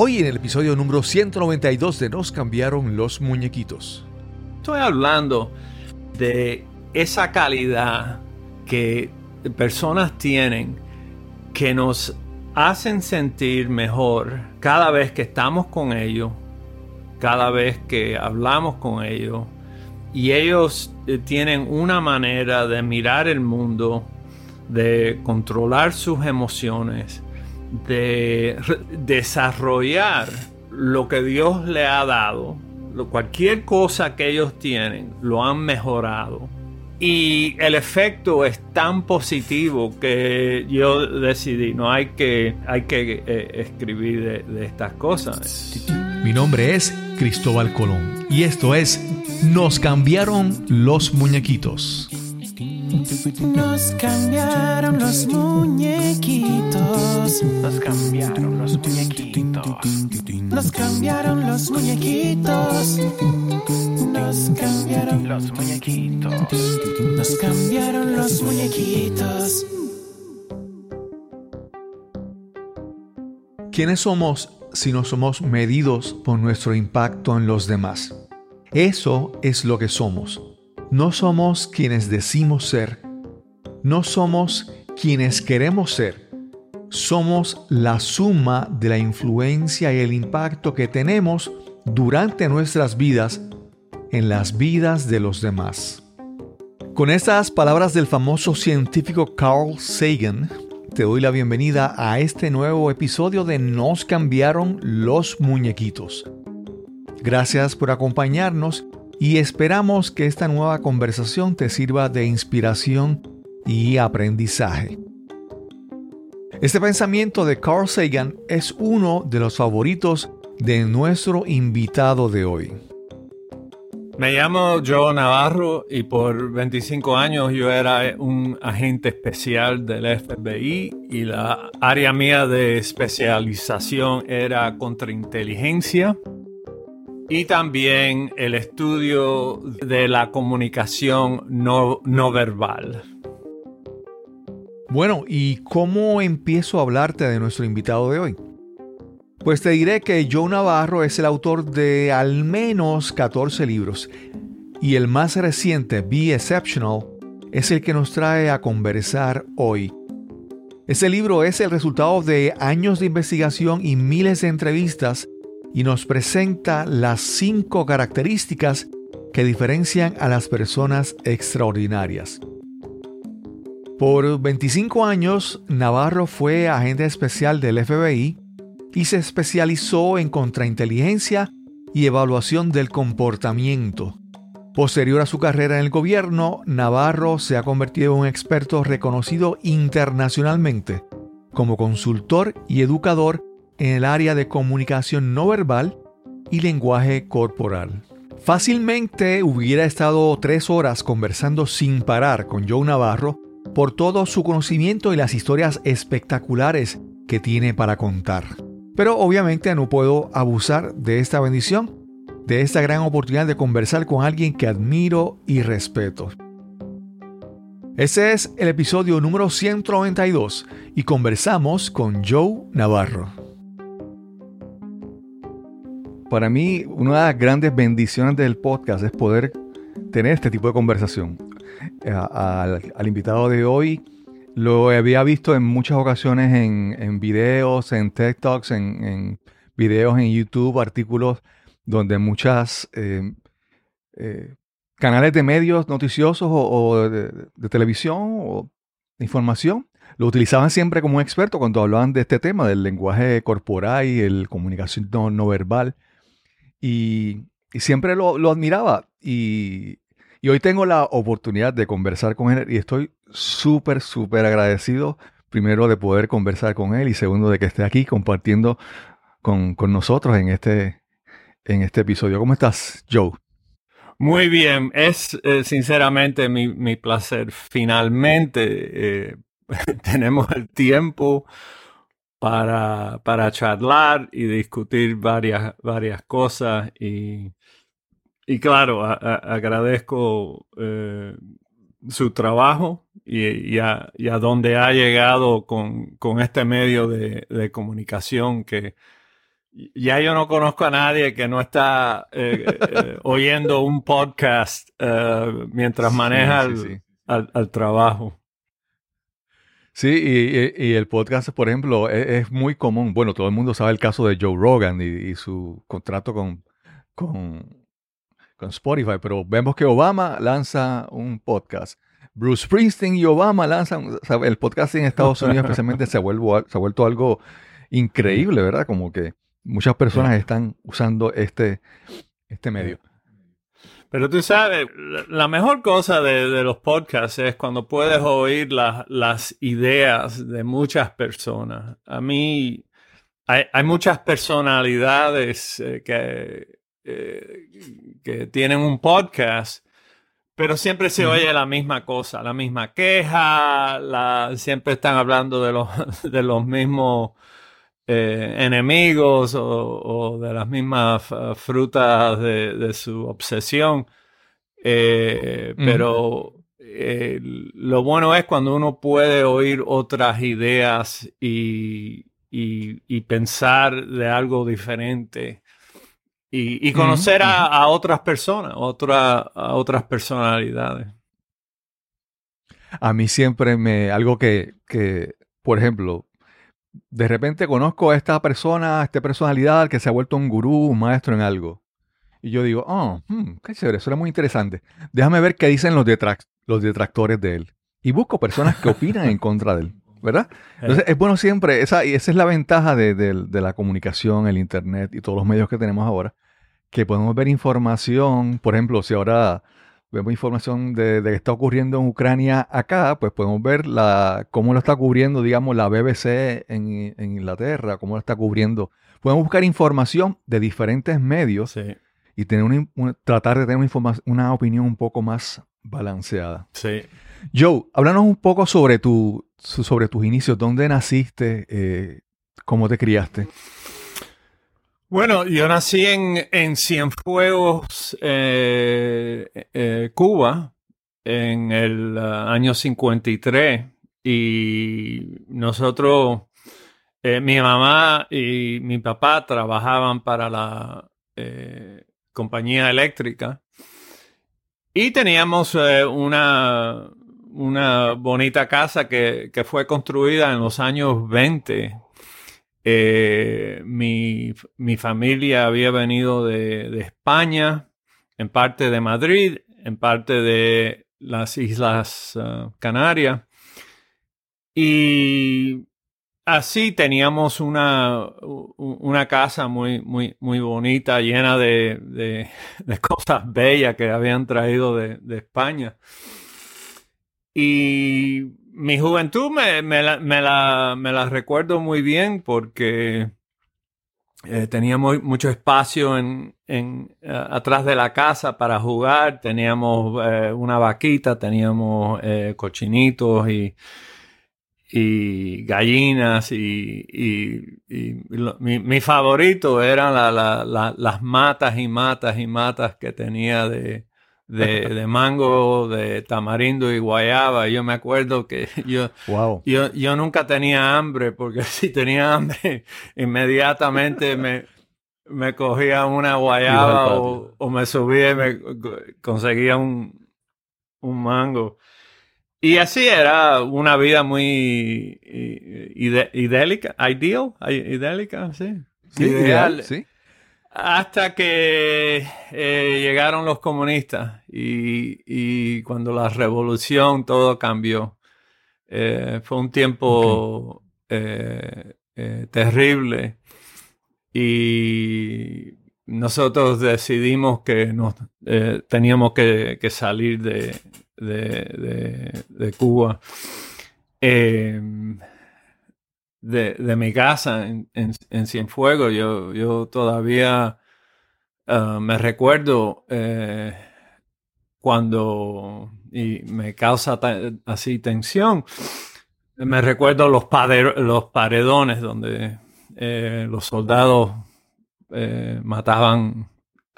Hoy en el episodio número 192 de Nos cambiaron los muñequitos. Estoy hablando de esa calidad que personas tienen que nos hacen sentir mejor cada vez que estamos con ellos, cada vez que hablamos con ellos. Y ellos eh, tienen una manera de mirar el mundo, de controlar sus emociones, de desarrollar lo que Dios le ha dado, cualquier cosa que ellos tienen, lo han mejorado. Y el efecto es tan positivo que yo decidí, no hay que, hay que eh, escribir de, de estas cosas. Mi nombre es Cristóbal Colón y esto es Nos cambiaron los muñequitos. Nos cambiaron los muñequitos. Nos cambiaron los muñequitos. Nos cambiaron los muñequitos. Nos cambiaron los muñequitos. Nos cambiaron los muñequitos. ¿Quiénes somos si no somos medidos por nuestro impacto en los demás? Eso es lo que somos no somos quienes decimos ser, no somos quienes queremos ser, somos la suma de la influencia y el impacto que tenemos durante nuestras vidas en las vidas de los demás. Con estas palabras del famoso científico Carl Sagan, te doy la bienvenida a este nuevo episodio de Nos cambiaron los muñequitos. Gracias por acompañarnos y esperamos que esta nueva conversación te sirva de inspiración y aprendizaje. Este pensamiento de Carl Sagan es uno de los favoritos de nuestro invitado de hoy. Me llamo Joe Navarro y por 25 años yo era un agente especial del FBI y la área mía de especialización era contrainteligencia y también el estudio de la comunicación no, no verbal. Bueno, ¿y cómo empiezo a hablarte de nuestro invitado de hoy? Pues te diré que Joe Navarro es el autor de al menos 14 libros y el más reciente, Be Exceptional, es el que nos trae a conversar hoy. Este libro es el resultado de años de investigación y miles de entrevistas y nos presenta las cinco características que diferencian a las personas extraordinarias. Por 25 años, Navarro fue agente especial del FBI y se especializó en contrainteligencia y evaluación del comportamiento. Posterior a su carrera en el gobierno, Navarro se ha convertido en un experto reconocido internacionalmente como consultor y educador en el área de comunicación no verbal y lenguaje corporal. Fácilmente hubiera estado tres horas conversando sin parar con Joe Navarro por todo su conocimiento y las historias espectaculares que tiene para contar. Pero obviamente no puedo abusar de esta bendición, de esta gran oportunidad de conversar con alguien que admiro y respeto. Ese es el episodio número 192 y conversamos con Joe Navarro. Para mí, una de las grandes bendiciones del podcast es poder tener este tipo de conversación. Eh, al, invitado de hoy lo había visto en muchas ocasiones en, videos, en TikToks, en, en, videos en YouTube, artículos donde muchas eh, eh, canales de medios noticiosos o, de, televisión o de información lo utilizaban siempre como un experto cuando hablaban de este tema, del lenguaje corporal y el comunicación no verbal. Y, siempre lo, admiraba. Y, hoy tengo la oportunidad de conversar con él y estoy súper, súper agradecido. Primero de poder conversar con él y segundo de que esté aquí compartiendo con, nosotros en este, en este episodio. ¿Cómo estás, Joe? Muy bien, es eh, sinceramente mi, placer. Finalmente eh, tenemos el tiempo para, para charlar y discutir varias, varias cosas. Y, y claro, agradezco eh, su trabajo y, a, dónde ha llegado con, este medio de, comunicación que, ya yo no conozco a nadie que no está eh, eh, oyendo un podcast mientras maneja Sí, al, sí, sí. al- al trabajo. Sí, y, y- y el podcast, por ejemplo, e- es, muy común. Bueno, todo el mundo sabe el caso de Joe Rogan y, y su contrato con, con, con Spotify, pero vemos que Obama lanza un podcast. Bruce Springsteen y Obama lanzan, o sea, el podcast en Estados Unidos especialmente se ha, vuelvo- se ha vuelto algo increíble, ¿verdad? Como que muchas personas están usando este, este medio. Pero tú sabes, la- mejor cosa de, de los podcasts es cuando puedes oír la- las ideas de muchas personas. A mí hay, hay muchas personalidades eh, que, eh, que tienen un podcast, pero siempre se oye la misma cosa, la misma queja, la, siempre están hablando de los, de los mismos eh, enemigos o, o de las mismas uh, frutas de, de su obsesión. Eh. Pero eh, lo bueno es cuando uno puede oír otras ideas y, y- y pensar de algo diferente. Y, y conocer a, a otras personas, otra, a otras personalidades. A mí siempre me, algo que, que, por ejemplo, de repente conozco a esta persona, a esta personalidad que se ha vuelto un gurú, un maestro en algo. Y yo digo, oh, hmm, qué chévere, eso era muy interesante. Déjame ver qué dicen los, detrac- los detractores de él. Y busco personas que opinan en contra de él, ¿verdad? Entonces es bueno siempre, esa, y esa es la ventaja de, de- de la comunicación, el Internet y todos los medios que tenemos ahora, que podemos ver información, por ejemplo, si ahora vemos información de, de que está ocurriendo en Ucrania acá, pues podemos ver la, cómo lo está cubriendo, digamos, la BBC en, en Inglaterra, cómo lo está cubriendo. Podemos buscar información de diferentes medios Sí, y tener una tratar de tener una, una opinión un poco más balanceada. sí. Joe, háblanos un poco sobre, tu, sobre tus inicios, dónde naciste, eh, cómo te criaste. Bueno, yo nací en, en Cienfuegos, eh, eh, Cuba, en el ah, año 53. Y nosotros, eh, mi mamá y mi papá trabajaban para la eh, compañía eléctrica. Y teníamos eh, una, una bonita casa que, que fue construida en los años 20 eh, mi, mi familia había venido de, de España, en parte de Madrid, en parte de las Islas ah, Canarias. Y así teníamos una, una casa muy, muy, muy bonita, llena de, de- de cosas bellas que habían traído de, de España. Y mi juventud me, la, recuerdo muy bien porque eh, tenía muy- mucho espacio en, eh, atrás de la casa para jugar. Teníamos eh, una vaquita, teníamos cochinitos y, gallinas y, mi, favorito eran la- la- la- las matas y matas y matas que tenía de, de, de mango, de tamarindo y guayaba. Yo me acuerdo que yo, Wow. yo, yo nunca tenía hambre, porque si tenía hambre, inmediatamente me, me cogía una guayaba o, o me subía y me conseguía un, un mango. Y así era una vida muy idélica, ideal, idélica, sí. Sí, Ideal. ideal, sí. Hasta que eh, llegaron los comunistas y, y cuando la revolución todo cambió. Eh, fue un tiempo eh, eh, terrible y nosotros decidimos que nos, teníamos que, que salir de, de- de- de Cuba. Eh, de, de mi casa en, en, en Cienfuegos. Yo, yo todavía ah, me recuerdo eh, cuando, y me causa así tensión, me recuerdo los, los paredones donde eh, los soldados eh, mataban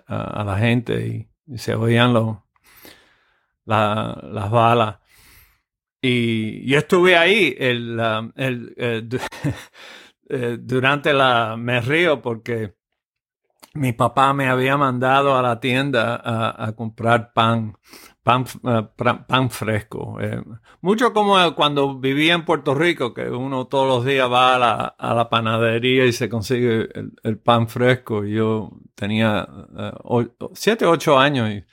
a, la gente y, y se oían los, la- las balas. Y yo estuve ahí el, el, eh, eh, durante la... Me río porque mi papá me había mandado a la tienda a, comprar pan pan, eh, pan fresco. Mucho como cuando vivía en Puerto Rico, que uno todos los días va a la, a la panadería y se consigue el, pan fresco. Yo tenía 7, eh, 8 años y,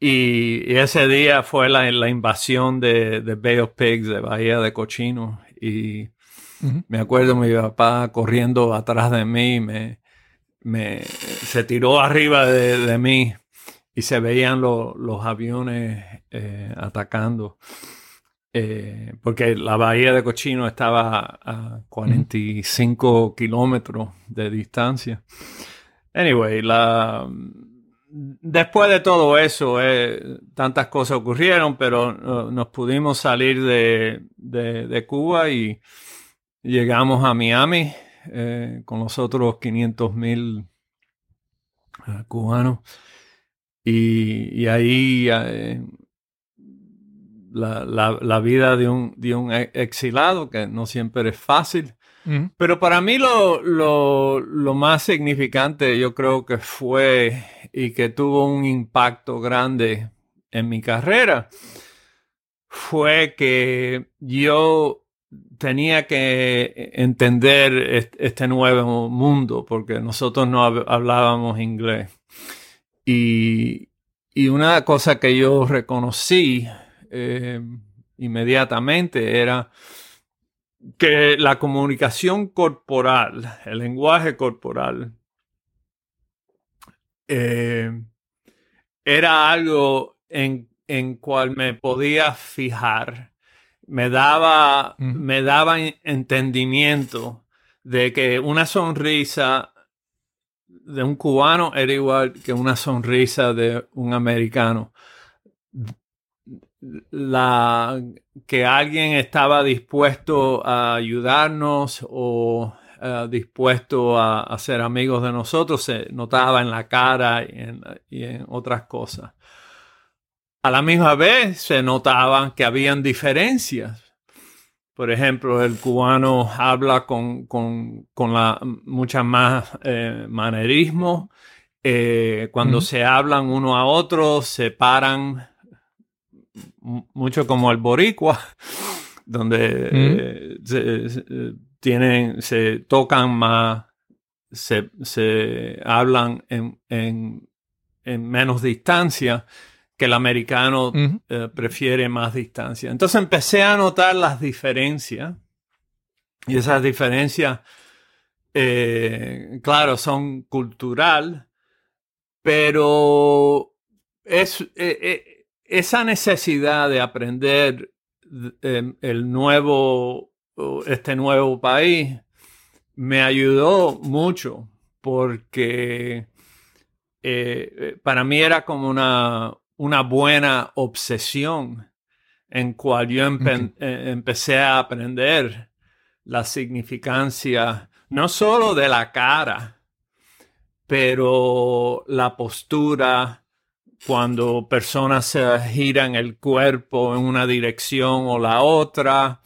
y, ese día fue la, la invasión de, de, Bay of Pigs, de Bahía de Cochino. Y me acuerdo mi papá corriendo atrás de mí, me, me, se tiró arriba de, de mí y se veían los aviones eh, atacando. Eh, porque la bahía de Cochino estaba a 45 kilómetros de distancia. Anyway, la, después de todo eso, eh, tantas cosas ocurrieron, pero nos pudimos salir de, de, Cuba y llegamos a Miami con los otros 500 mil cubanos. Y, ahí eh, la, vida de un, de un e, exilado, que no siempre es fácil. Pero para mí lo, lo, más significante yo creo que fue y que tuvo un impacto grande en mi carrera fue que yo tenía que entender este nuevo mundo porque nosotros no hablábamos inglés. Y, una cosa que yo reconocí eh, inmediatamente era que la comunicación corporal, el lenguaje corporal, eh, era algo en, en cual me podía fijar, me daba, me daba entendimiento de que una sonrisa de un cubano era igual que una sonrisa de un americano. La, que alguien estaba dispuesto a ayudarnos o eh, dispuesto a, ser amigos de nosotros se notaba en la cara y en, otras cosas. A la misma vez se notaba que habían diferencias por ejemplo, el cubano habla con, con, con la, mucha más eh, manerismo. Eh, cuando se hablan uno a otro, se paran mucho como el boricua, donde eh, se, tienen, se tocan más, se, se hablan en, en, en menos distancia que el americano eh, prefiere más distancia. Entonces empecé a notar las diferencias y esas diferencias, eh, claro, son cultural, pero es, eh, esa necesidad de aprender el nuevo, este nuevo país me ayudó mucho porque para mí era como una, una buena obsesión en cual yo eh, empecé a aprender la significancia no solo de la cara, pero la postura cuando personas se giran el cuerpo en una dirección o la otra,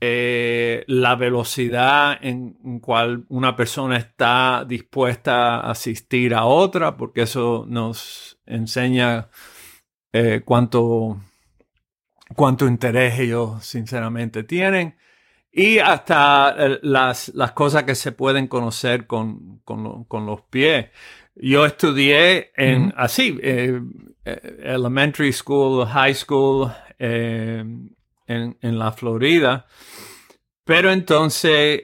eh, la velocidad en, en, cual una persona está dispuesta a asistir a otra, porque eso nos enseña eh, cuánto, cuánto interés ellos sinceramente tienen y hasta eh, las, las cosas que se pueden conocer con, con, con los pies. Yo estudié en así, eh, elementary school, high school en, en, la Florida, pero entonces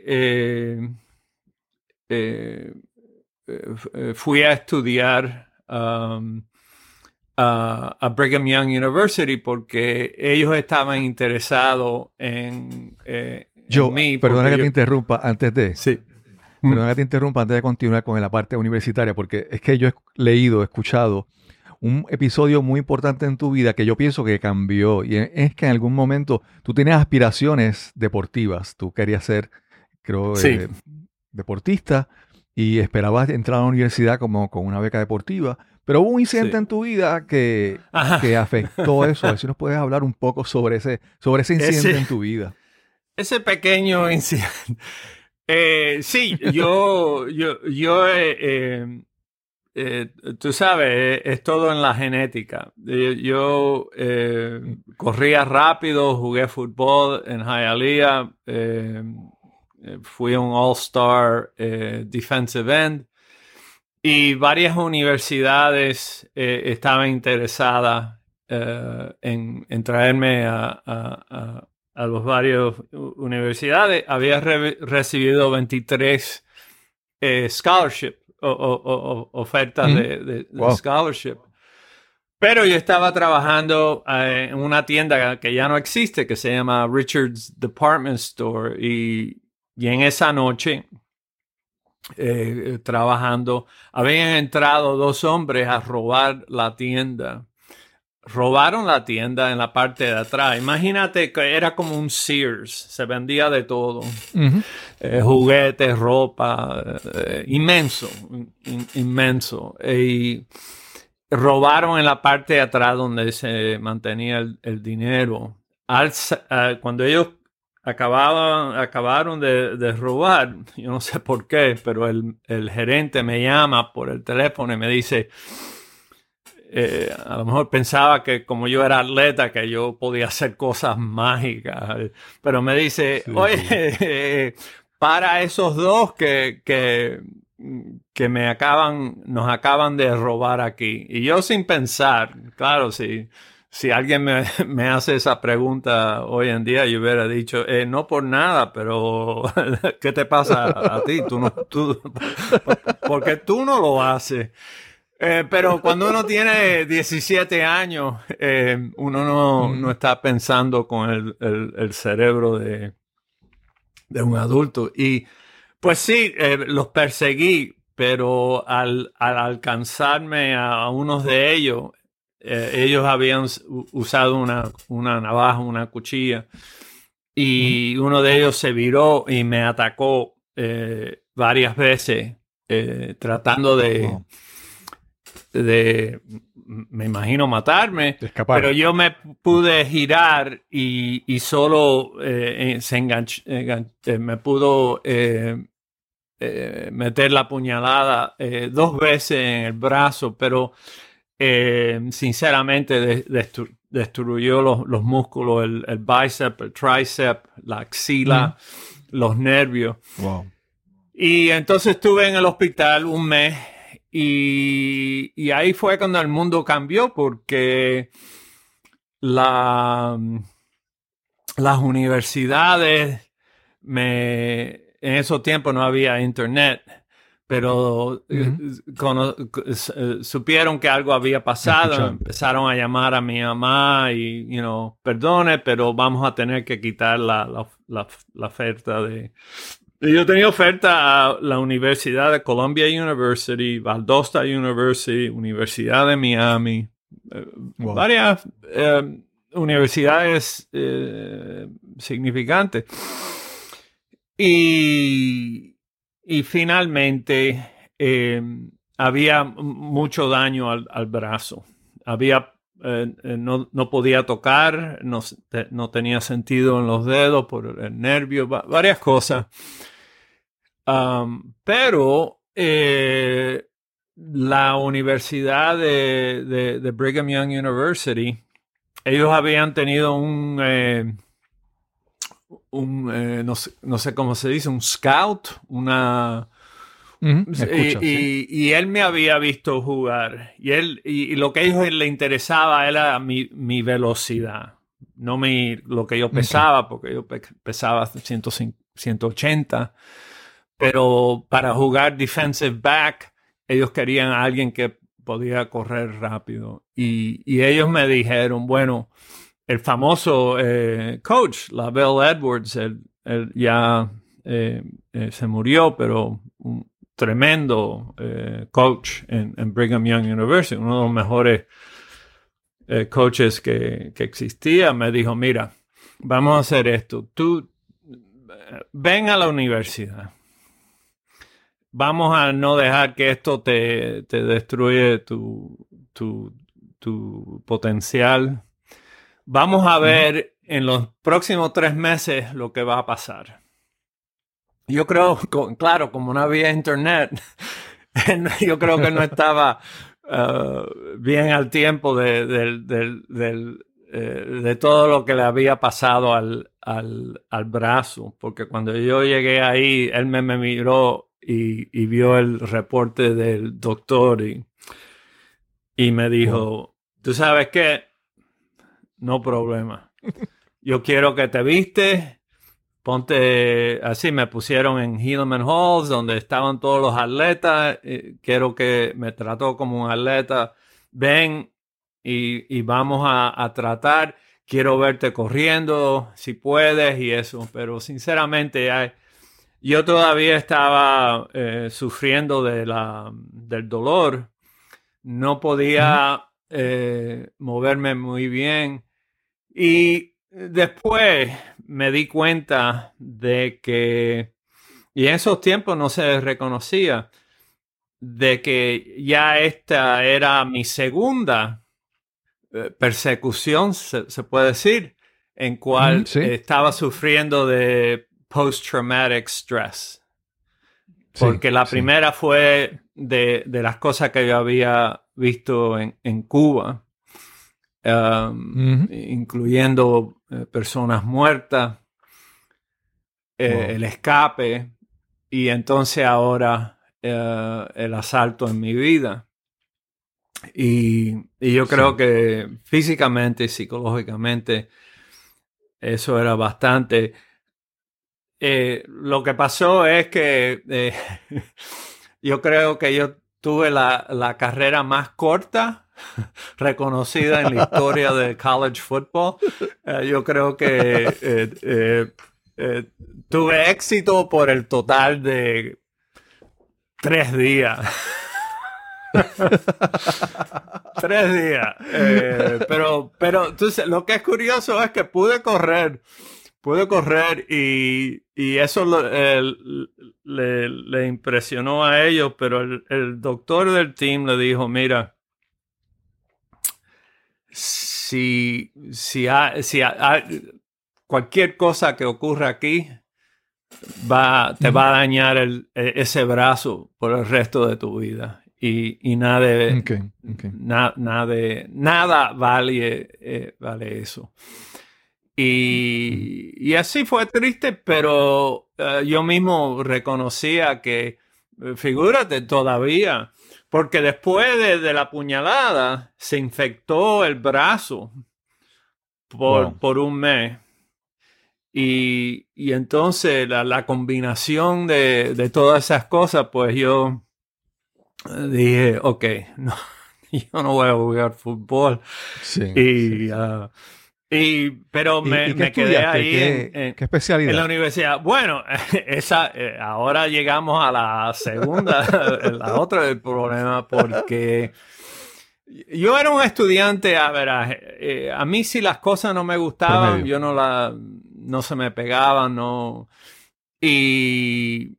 fui a estudiar um, a, Brigham Young University porque ellos estaban interesados en, eh, yo, Perdona que te interrumpa antes de. Sí. Perdona que te interrumpa antes de continuar con la parte universitaria, porque es que yo he leído, he escuchado un episodio muy importante en tu vida que yo pienso que cambió. Y es que en algún momento tú tenías aspiraciones deportivas. Tú querías ser, creo, eh, deportista y esperabas entrar a la universidad como con una beca deportiva pero hubo un incidente en tu vida que, que, afectó eso. A ver si nos puedes hablar un poco sobre ese, sobre ese incidente en tu vida. Ese pequeño incidente. Eh, sí, yo, yo, yo eh, eh, tú sabes, es, todo en la genética. Yo corría rápido, jugué fútbol en Hialeah, fui un All-Star Defensive End y varias universidades estaban interesadas en, traerme a, los varios universidades. Había re recibido 23 scholarships o, ofertas de, scholarship. Pero yo estaba trabajando eh, en una tienda que ya no existe, que se llama Richard's Department Store. Y, en esa noche, eh, trabajando, habían entrado dos hombres a robar la tienda robaron la tienda en la parte de atrás. Imagínate que era como un Sears, se vendía de todo. Eh, juguetes, ropa, eh, inmenso, inmenso. y robaron en la parte de atrás donde se mantenía el, dinero. cuando ellos acababan, acabaron de, robar, yo no sé por qué, pero el, el gerente me llama por el teléfono y me dice, eh, a lo mejor pensaba que como yo era atleta, que yo podía hacer cosas mágicas, pero me dice, oye, para esos dos que, que, que, me acaban, nos acaban de robar aquí. Y yo sin pensar, claro, si, si alguien me, me hace esa pregunta hoy en día, yo hubiera dicho, eh, no por nada, pero ¿qué te pasa a ti? Tú no, tú, porque tú no lo haces. Eh, pero cuando uno tiene 17 años, eh, uno no, no, está pensando con el, el, cerebro de, de, un adulto. Y pues sí, eh, los perseguí, pero al, al, alcanzarme a unos de ellos, ellos habían usado una, una, navaja, una cuchilla, y uno de ellos se viró y me atacó varias veces, tratando de de, me imagino, matarme. Pero yo me pude girar y, y solo eh, eh se enganchó, eh, me pudo eh, meter la puñalada dos veces en el brazo, pero sinceramente destruyó los, los músculos, el, el, bíceps, el tríceps, la axila, los nervios. Y entonces estuve en el hospital un mes y, ahí fue cuando el mundo cambió porque la, las universidades, me, en esos tiempos no había internet, pero eh, eh, supieron que algo había pasado, empezaron a llamar a mi mamá y, you know, perdone, pero vamos a tener que quitar la, la oferta de, yo tenía oferta a la Universidad de Columbia University, Valdosta University, Universidad de Miami, eh, varias eh, universidades eh, significantes. Y, y finalmente había mucho daño al, brazo. Había no, no, podía tocar, no, no, tenía sentido en los dedos por el nervio, varias cosas. Pero eh, la universidad de, de, Brigham Young University, ellos habían tenido un, eh, un eh, no, sé, cómo se dice, un scout, una... y, él me había visto jugar. Y él y, lo que a ellos le interesaba era mi, mi velocidad, no mi, lo que yo pesaba, porque yo pesaba 180 pero para jugar defensive back, ellos querían a alguien que podía correr rápido. Y, y ellos me dijeron, bueno, el famoso eh, coach, la Bell Edwards, él, ya eh, eh, se murió, pero un tremendo coach en, en, Brigham Young University, uno de los mejores coaches que, que existía, me dijo, mira, vamos a hacer esto. Tú ven a la universidad vamos a no dejar que esto te, te destruye tu, tu, tu, potencial. Vamos a ver en los próximos tres meses lo que va a pasar. Yo creo, claro, como no había internet, yo creo que no estaba uh, bien al tiempo de, eh, de, todo lo que le había pasado al, al, brazo, porque cuando yo llegué ahí, él me, me miró y, vio el reporte del doctor y, y me dijo, tú sabes qué, no problema. Yo quiero que te viste, ponte así, me pusieron en Hillman Halls, donde estaban todos los atletas, eh, quiero que me trató como un atleta, ven y, vamos a, tratar, quiero verte corriendo, si puedes y eso, pero sinceramente yo todavía estaba eh, sufriendo de la, del dolor, no podía eh, moverme muy bien. Y después me di cuenta de que, y en esos tiempos no se reconocía, de que ya esta era mi segunda eh, persecución, se, puede decir, en cual estaba sufriendo de post-traumatic stress. Porque la primera fue de, las cosas que yo había visto en, en Cuba, um, incluyendo eh, personas muertas, eh, el escape y entonces ahora eh, el asalto en mi vida. Y, yo creo que físicamente y psicológicamente eso era bastante. lo que pasó es que yo creo que yo tuve la, la carrera más corta reconocida en la historia de college football. Eh, yo creo que eh, eh, tuve éxito por el total de tres días. tres días. pero, pero entonces, lo que es curioso es que pude correr. Pude correr y, eso le, impresionó a ellos, pero el doctor del team le dijo, mira, si, si, si cualquier cosa que ocurra aquí va, te va a dañar el, e, ese brazo por el resto de tu vida. Y, y nada, de, nada vale, eh, vale eso. Y, y, así fue triste, pero eh, yo mismo reconocía que, figúrate, todavía porque después de, la puñalada se infectó el brazo por, por un mes. Y, entonces la, combinación de, todas esas cosas, pues yo dije, ok, no, yo no voy a jugar fútbol. y ah, y, pero me, quedé ahí en, ¿Qué, especialidad? en la universidad. Bueno, esa, eh, ahora llegamos a la segunda, la otra del problema, porque yo era un estudiante, a ver, eh, a, mí si las cosas no me gustaban, yo no la, no se me pegaban, no. Y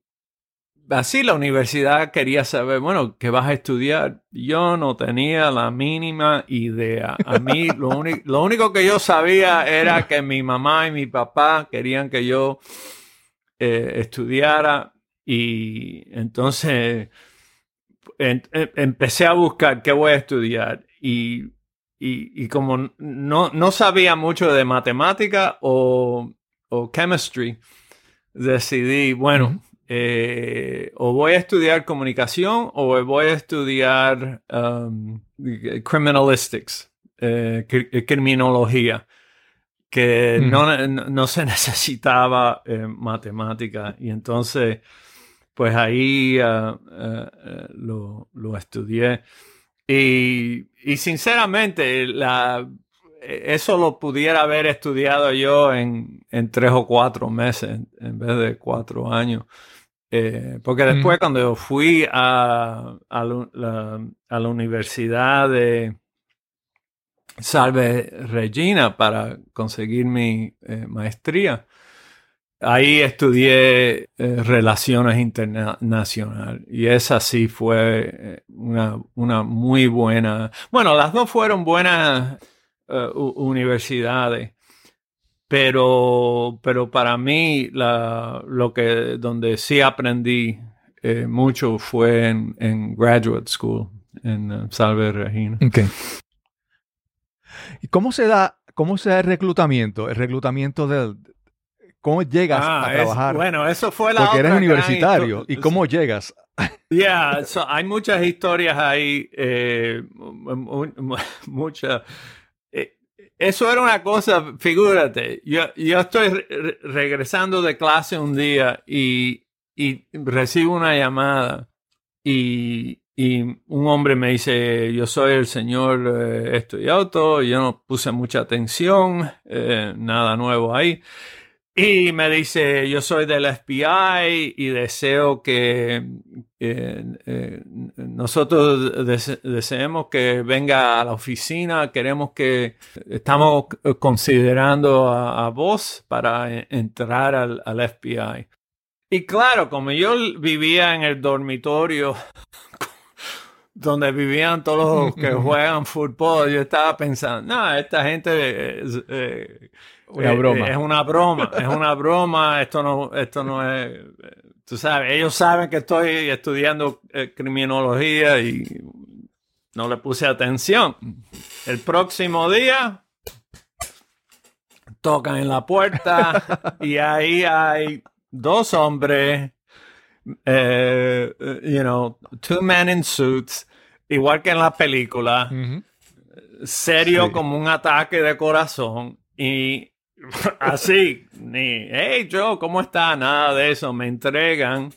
así la universidad quería saber, bueno, ¿qué vas a estudiar? Yo no tenía la mínima idea. A mí lo, lo único que yo sabía era que mi mamá y mi papá querían que yo eh, estudiara y entonces em, empecé a buscar qué voy a estudiar y, y, como no, no, sabía mucho de matemática o, o chemistry, decidí, bueno, eh, o voy a estudiar comunicación o voy a estudiar um, criminalistics, eh, eh, criminología, que mm. no, se necesitaba matemática. Y entonces, pues ahí uh, uh, lo, estudié. Y, y sinceramente, la, eso lo pudiera haber estudiado yo en, en, tres o cuatro meses en vez de cuatro años. Eh, porque después cuando fui a, a, la, Universidad de Salve Regina para conseguir mi eh, maestría, ahí estudié eh, relaciones internacionales y esa sí fue una, una, muy buena, bueno, las dos fueron buenas universidades, pero, pero para mí la, lo que donde sí aprendí eh, mucho fue en, en, graduate school en uh, Salve Regina. Okay. ¿Y cómo se da, cómo se da el reclutamiento? El reclutamiento del, ¿Cómo llegas Ah, a es- trabajar? bueno, eso fue la Porque eres otra gran universitario. ¿Y cómo llegas? Yeah, so, hay muchas historias ahí, eh, mu- mu- mu- mucha. eh, eso era una cosa, figúrate, yo, yo estoy re- re- regresando de clase un día y, y recibo una llamada y, y un hombre me dice, yo soy el señor eh, y yo no puse mucha atención, eh, nada nuevo ahí. Y me dice, yo soy del FBI y deseo que eh, eh, nosotros dese- deseemos que venga a la oficina. Queremos que estamos considerando a, a vos para e- entrar al, al FBI. Y claro, como yo vivía en el dormitorio donde vivían todos los que juegan fútbol, yo estaba pensando, no, esta gente eh, Una eh, broma. eh, Es una broma, es una broma, esto no, esto no es, tú sabes, ellos saben que estoy estudiando eh, criminología y no le puse atención. El próximo día tocan en la puerta y ahí hay dos hombres, eh, you know, two men in suits, igual que en la película serio Sí. como un ataque de corazón y así, ni, hey Joe, ¿cómo está? Nada de eso. Me entregan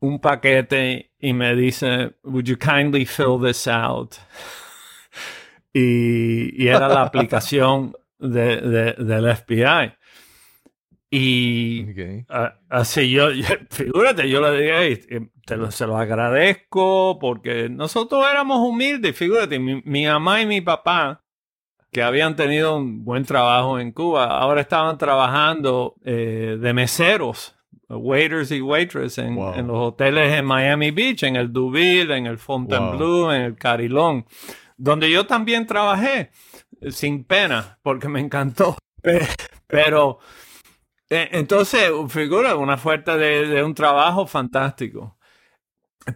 un paquete y me dice, would you kindly fill this out? Y, y era la aplicación de, de- del FBI. Y Así yo, yo- figúrate, yo le dije, "Ey, eh, te lo, se lo agradezco porque nosotros éramos humildes, figúrate, mi, mi mamá y mi papá, que habían tenido un buen trabajo en Cuba, ahora estaban trabajando eh, de meseros, waiters y waitresses en, Wow. en los hoteles en Miami Beach, en el Duville, en el Fontainebleau, en el Carilón, donde yo también trabajé sin pena porque me encantó. Pe- Pero... Eh, Entonces, figura una oferta de, de un trabajo fantástico.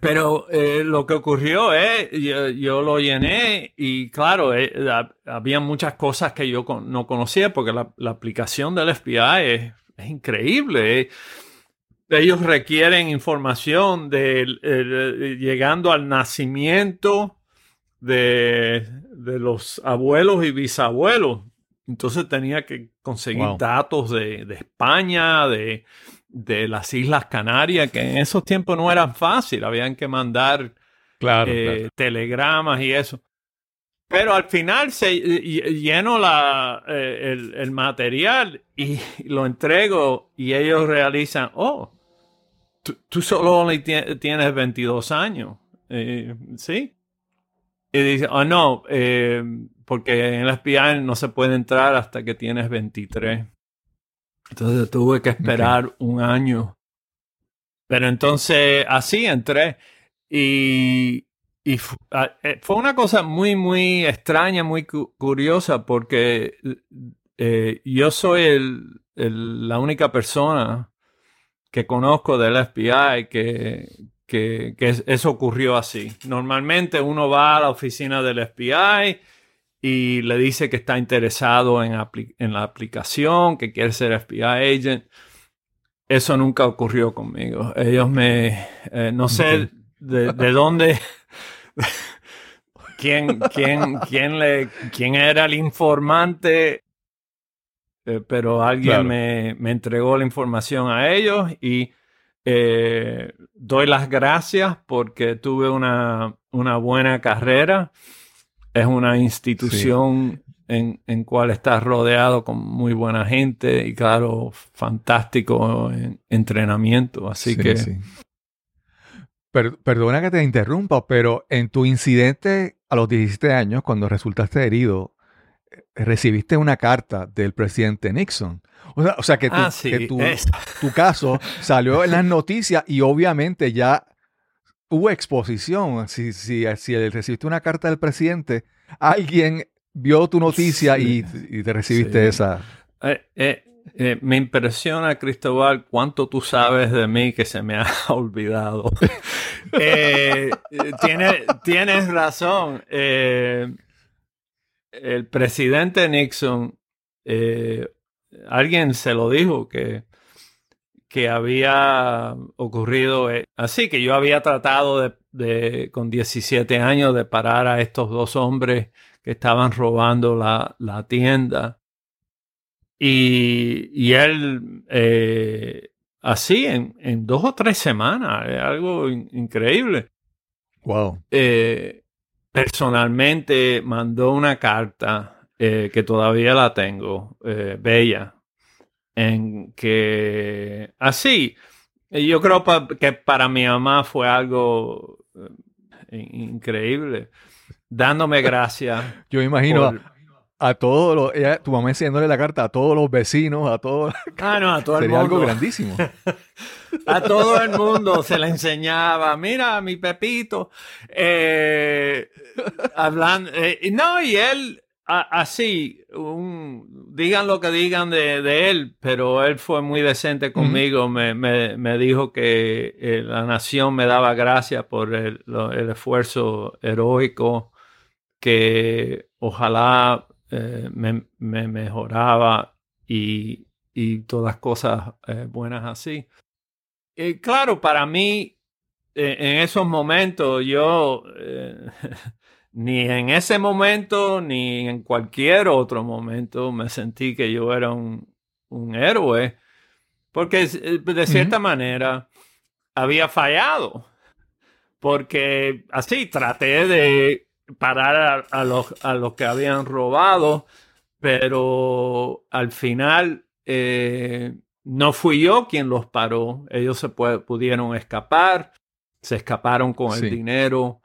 Pero eh, lo que ocurrió es, yo, yo lo llené y claro, eh, ha- había muchas cosas que yo con- no conocía porque la, la aplicación del FBI es, es increíble. eh. Ellos requieren información de, eh, llegando al nacimiento de, de los abuelos y bisabuelos. Entonces tenía que conseguir Wow. datos de, de España, de, de las Islas Canarias, que en esos tiempos no eran fácil, habían que mandar Claro, eh, claro. telegramas y eso. Pero al final se lleno la, eh, el, el material y lo entrego y ellos realizan, oh, tú, tú solo tienes 22 años. Eh, ¿Sí? Y dice, oh no, porque en el FBI no se puede entrar hasta que tienes 23. Entonces tuve que esperar un año. Pero entonces así entré. Y, ah, eh, fue una cosa muy, muy extraña, muy cu- curiosa, porque eh, yo soy el- el- la única persona que conozco del FBI que, que, que es- eso ocurrió así. Normalmente uno va a la oficina del FBI y le dice que está interesado en, la aplicación, que quiere ser FBI agent. Eso nunca ocurrió conmigo. Ellos me, eh, no sé de, de dónde, quién, quién, quién, le, quién era el informante, eh, pero alguien Claro. me, me entregó la información a ellos y eh, doy las gracias porque tuve una, una buena carrera. Es una institución en, en cual estás rodeado con muy buena gente y claro, fantástico en- entrenamiento. Así Sí, que sí. Per- perdona que te interrumpa, pero en tu incidente a los 17 años, cuando resultaste herido, eh, recibiste una carta del presidente Nixon. O sea, o sea que, tu, Ah, sí, que tu, es- tu caso salió en las noticias y obviamente ya hubo exposición. Si, si, si recibiste una carta del presidente, alguien vio tu noticia y, y te recibiste Sí. esa. Eh, eh, eh, me impresiona, Cristóbal, cuánto tú sabes de mí que se me ha olvidado. tienes razón. el presidente Nixon, alguien se lo dijo que, que había ocurrido así, que yo había tratado de, de, con 17 años de parar a estos dos hombres que estaban robando la, la tienda y, él, eh, así, en, dos o tres semanas, es algo increíble. Wow. Eh, personalmente mandó una carta eh, que todavía la tengo, bella, en que, así, yo creo que para mi mamá fue algo increíble, dándome gracias. Yo imagino a todos los, tu mamá enseñándole la carta a todos los vecinos, a todos. Ah, no, a todo el mundo. algo grandísimo. a todo el mundo se le enseñaba, mira, mi Pepito, eh, hablando, eh, no, y él, así, digan lo que digan de, él, pero él fue muy decente conmigo, me, me, dijo que eh, la nación me daba gracias por el, el esfuerzo heroico, que ojalá eh, me, mejoraba y, y todas cosas eh, buenas así. Y claro, para mí, en esos momentos, yo, ni en ese momento, ni en cualquier otro momento, me sentí que yo era un, un héroe, porque de cierta manera había fallado, porque así traté de parar a, los, a los que habían robado, pero al final eh, no fui yo quien los paró. Ellos se pudieron escapar, se escaparon con el dinero.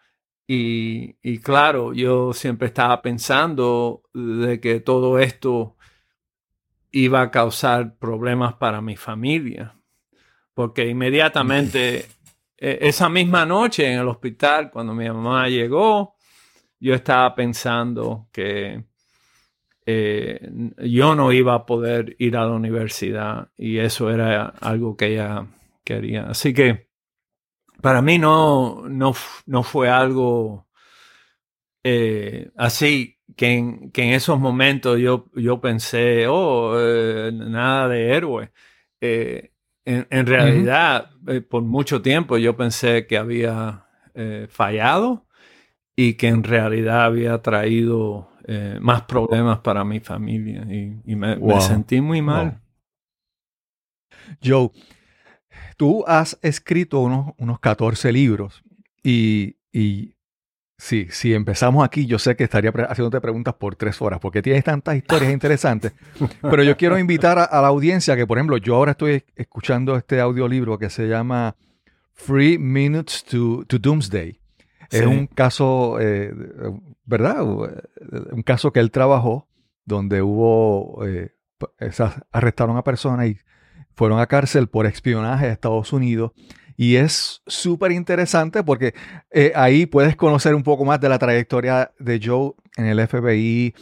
Y, y, claro, yo siempre estaba pensando de que todo esto iba a causar problemas para mi familia. Porque inmediatamente, e, esa misma noche en el hospital, cuando mi mamá llegó, yo estaba pensando que eh, yo no iba a poder ir a la universidad y eso era algo que ella quería. Así que para mí no, no, no fue algo eh, así que en, que en, esos momentos yo, yo pensé, oh, eh, nada de héroe. En, realidad, por mucho tiempo yo pensé que había fallado y que en realidad había traído eh, más problemas para mi familia y, me, sentí muy mal. Joe, tú has escrito unos, unos 14 libros y, y sí, si empezamos aquí, yo sé que estaría haciéndote preguntas por tres horas porque tienes tantas historias interesantes, pero yo quiero invitar a, la audiencia que, por ejemplo, yo ahora estoy escuchando este audiolibro que se llama Three Minutes to, to Doomsday. Es un caso, eh, ¿verdad? Un caso que él trabajó donde hubo, eh, arrestaron a personas y fueron a cárcel por espionaje a Estados Unidos. Y es súper interesante porque eh, ahí puedes conocer un poco más de la trayectoria de Joe en el FBI,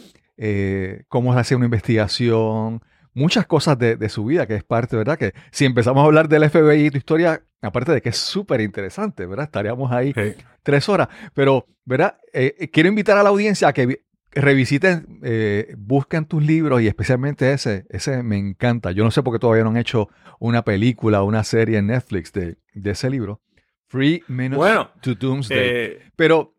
cómo se hace una investigación, muchas cosas de, su vida, que es parte, ¿verdad? Que si empezamos a hablar del FBI y tu historia, aparte de que es súper interesante, ¿verdad? Estaríamos ahí tres horas. Pero, ¿verdad? Eh, eh, quiero invitar a la audiencia a que revisiten, eh, busquen tus libros y especialmente ese, ese me encanta. Yo no sé por qué todavía no han hecho una película o una serie en Netflix de, ese libro. Free Minutes to Doomsday. Pero...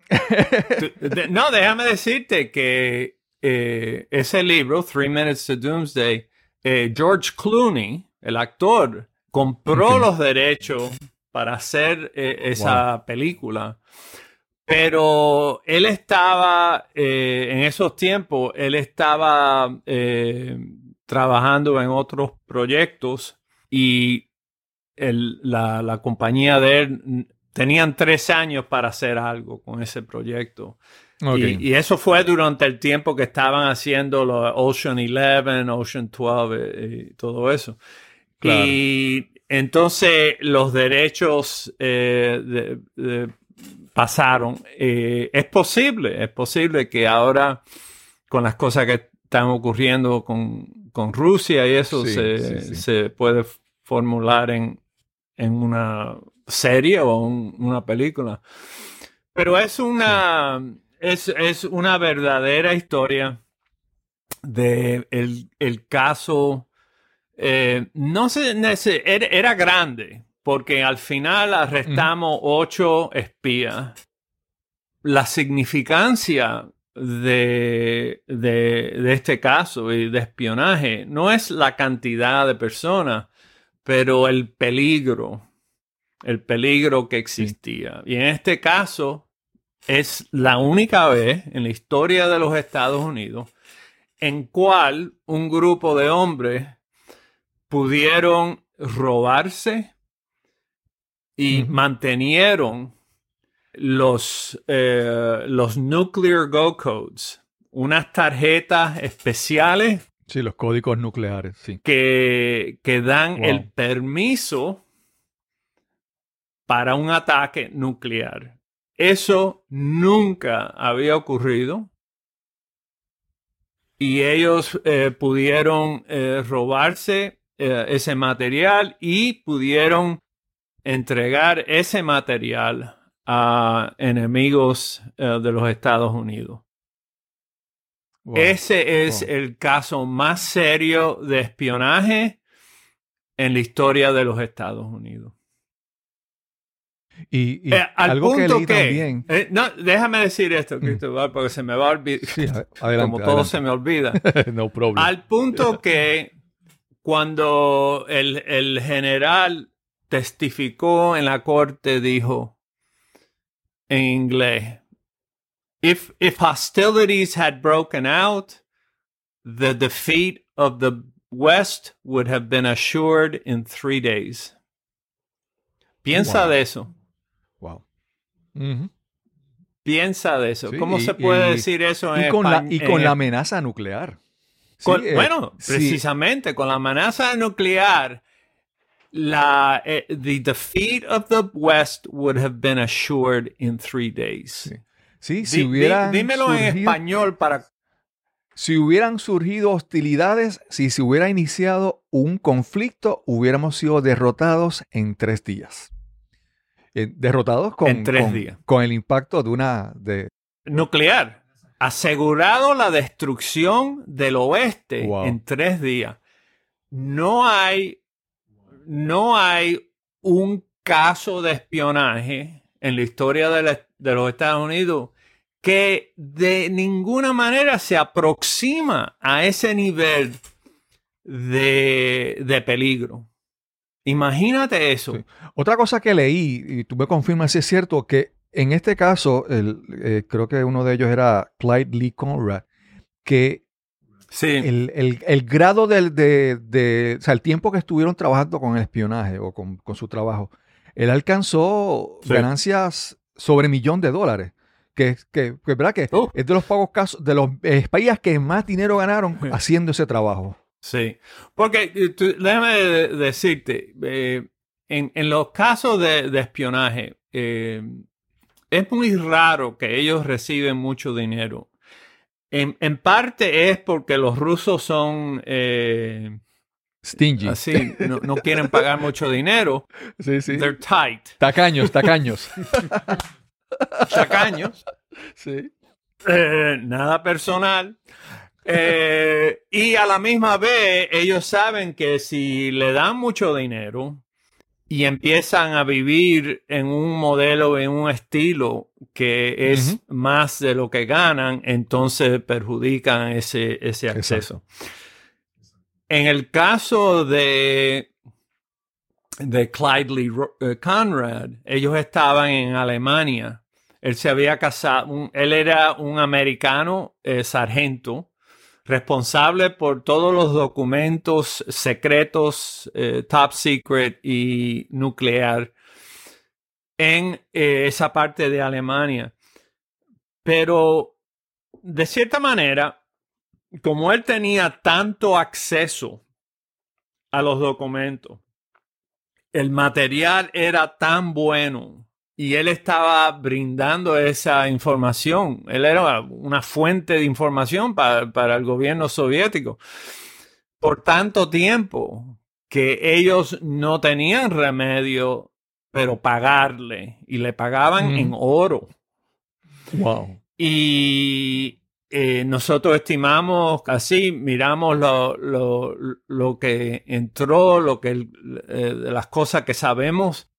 no, déjame decirte que ese libro, Three Minutes to Doomsday, George Clooney, el actor, compró los derechos para hacer eh, esa película. Pero él estaba, eh, en esos tiempos, él estaba eh, trabajando en otros proyectos y la, compañía de él tenían tres años para hacer algo con ese proyecto. Y, eso fue durante el tiempo que estaban haciendo los Ocean 11, Ocean 12 y todo eso. Y entonces los derechos eh, pasaron. Eh, es posible, es posible que ahora con las cosas que están ocurriendo con, con Rusia y eso Sí, se, sí, sí. se puede formular en, en una serie o un- una película. Pero es una, es, es una verdadera historia de el, el caso. eh, no sé, era grande, porque al final arrestamos ocho espías. La significancia de, de, de este caso y de espionaje no es la cantidad de personas, pero el peligro, el peligro que existía. Y en este caso es la única vez en la historia de los Estados Unidos en cual un grupo de hombres pudieron robarse y mantenieron los, eh, los Nuclear Go Codes, unas tarjetas especiales Sí, los códigos nucleares, sí. que, que dan Wow. el permiso para un ataque nuclear. Eso nunca había ocurrido. Y ellos eh, pudieron eh, robarse ese material y pudieron entregar ese material a enemigos eh, de los Estados Unidos. Wow. Ese es Wow. el caso más serio de espionaje en la historia de los Estados Unidos. Y, y Eh, al algo punto que, también. eh, no, déjame decir esto, Cristóbal, porque se me va a olvidar, Sí, a- adelante. como todo se me olvida. no problem. Al punto que cuando el, el general testificó en la corte, dijo en inglés, if, if hostilities had broken out, the defeat of the West would have been assured in three days. Piensa Wow. de eso. Wow. Piensa de eso. Sí, ¿Cómo y- se puede y- decir eso en Y con, la, y con en la amenaza nuclear. Sí, eh, bueno, sí, precisamente con la amenaza nuclear, la, eh, the defeat of the West would have been assured in three days. Sí. Sí, si Di- di- hubieran dímelo en español para... Si hubieran surgido hostilidades, si se hubiera iniciado un conflicto, hubiéramos sido derrotados en tres días. Eh, derrotados con, En tres con- días. con el impacto de una... De, Nuclear. Asegurado la destrucción del oeste Wow. en tres días. No hay, no hay un caso de espionaje en la historia de, los Estados Unidos que de ninguna manera se aproxima a ese nivel de, de peligro. Imagínate eso. Otra cosa que leí, y tú me confirmas si es cierto, que en este caso, eh, creo que uno de ellos era Clyde Lee Conrad, que Sí. el, el- el grado del, de, de- o sea, el tiempo que estuvieron trabajando con el espionaje o con, con su trabajo, él alcanzó Sí. ganancias sobre millón de dólares. Que, que, que, ¿verdad? que Uh. es de los pagos casos, de los eh, países que más dinero ganaron haciendo ese trabajo. Sí, porque eh, tú- déjame de- decirte, eh, en, en los casos de, de espionaje, eh, es muy raro que ellos reciben mucho dinero. En, en parte es porque los rusos son eh, Stingy. así, no, no quieren pagar mucho dinero. Sí, sí. They're tight, Tacaños, tacaños. chacaños. sí. Eh, nada personal. Eh, y a la misma vez, ellos saben que si le dan mucho dinero y empiezan a vivir en un modelo, en un estilo que es más de lo que ganan, entonces perjudican ese, ese acceso. En el caso de, de Clyde Lee eh, Conrad, ellos estaban en Alemania. Él se había casado, un- él era un americano eh, sargento responsable por todos los documentos secretos, eh, top secret y nuclear en eh, esa parte de Alemania. Pero de cierta manera, como él tenía tanto acceso a los documentos, el material era tan bueno y él estaba brindando esa información. Él era una fuente de información para, para el gobierno soviético. por tanto tiempo que ellos no tenían remedio, pero pagarle y le pagaban Mm. en oro. Wow. Y eh, nosotros estimamos así, miramos lo, lo- lo que entró, lo que eh, de las cosas que sabemos,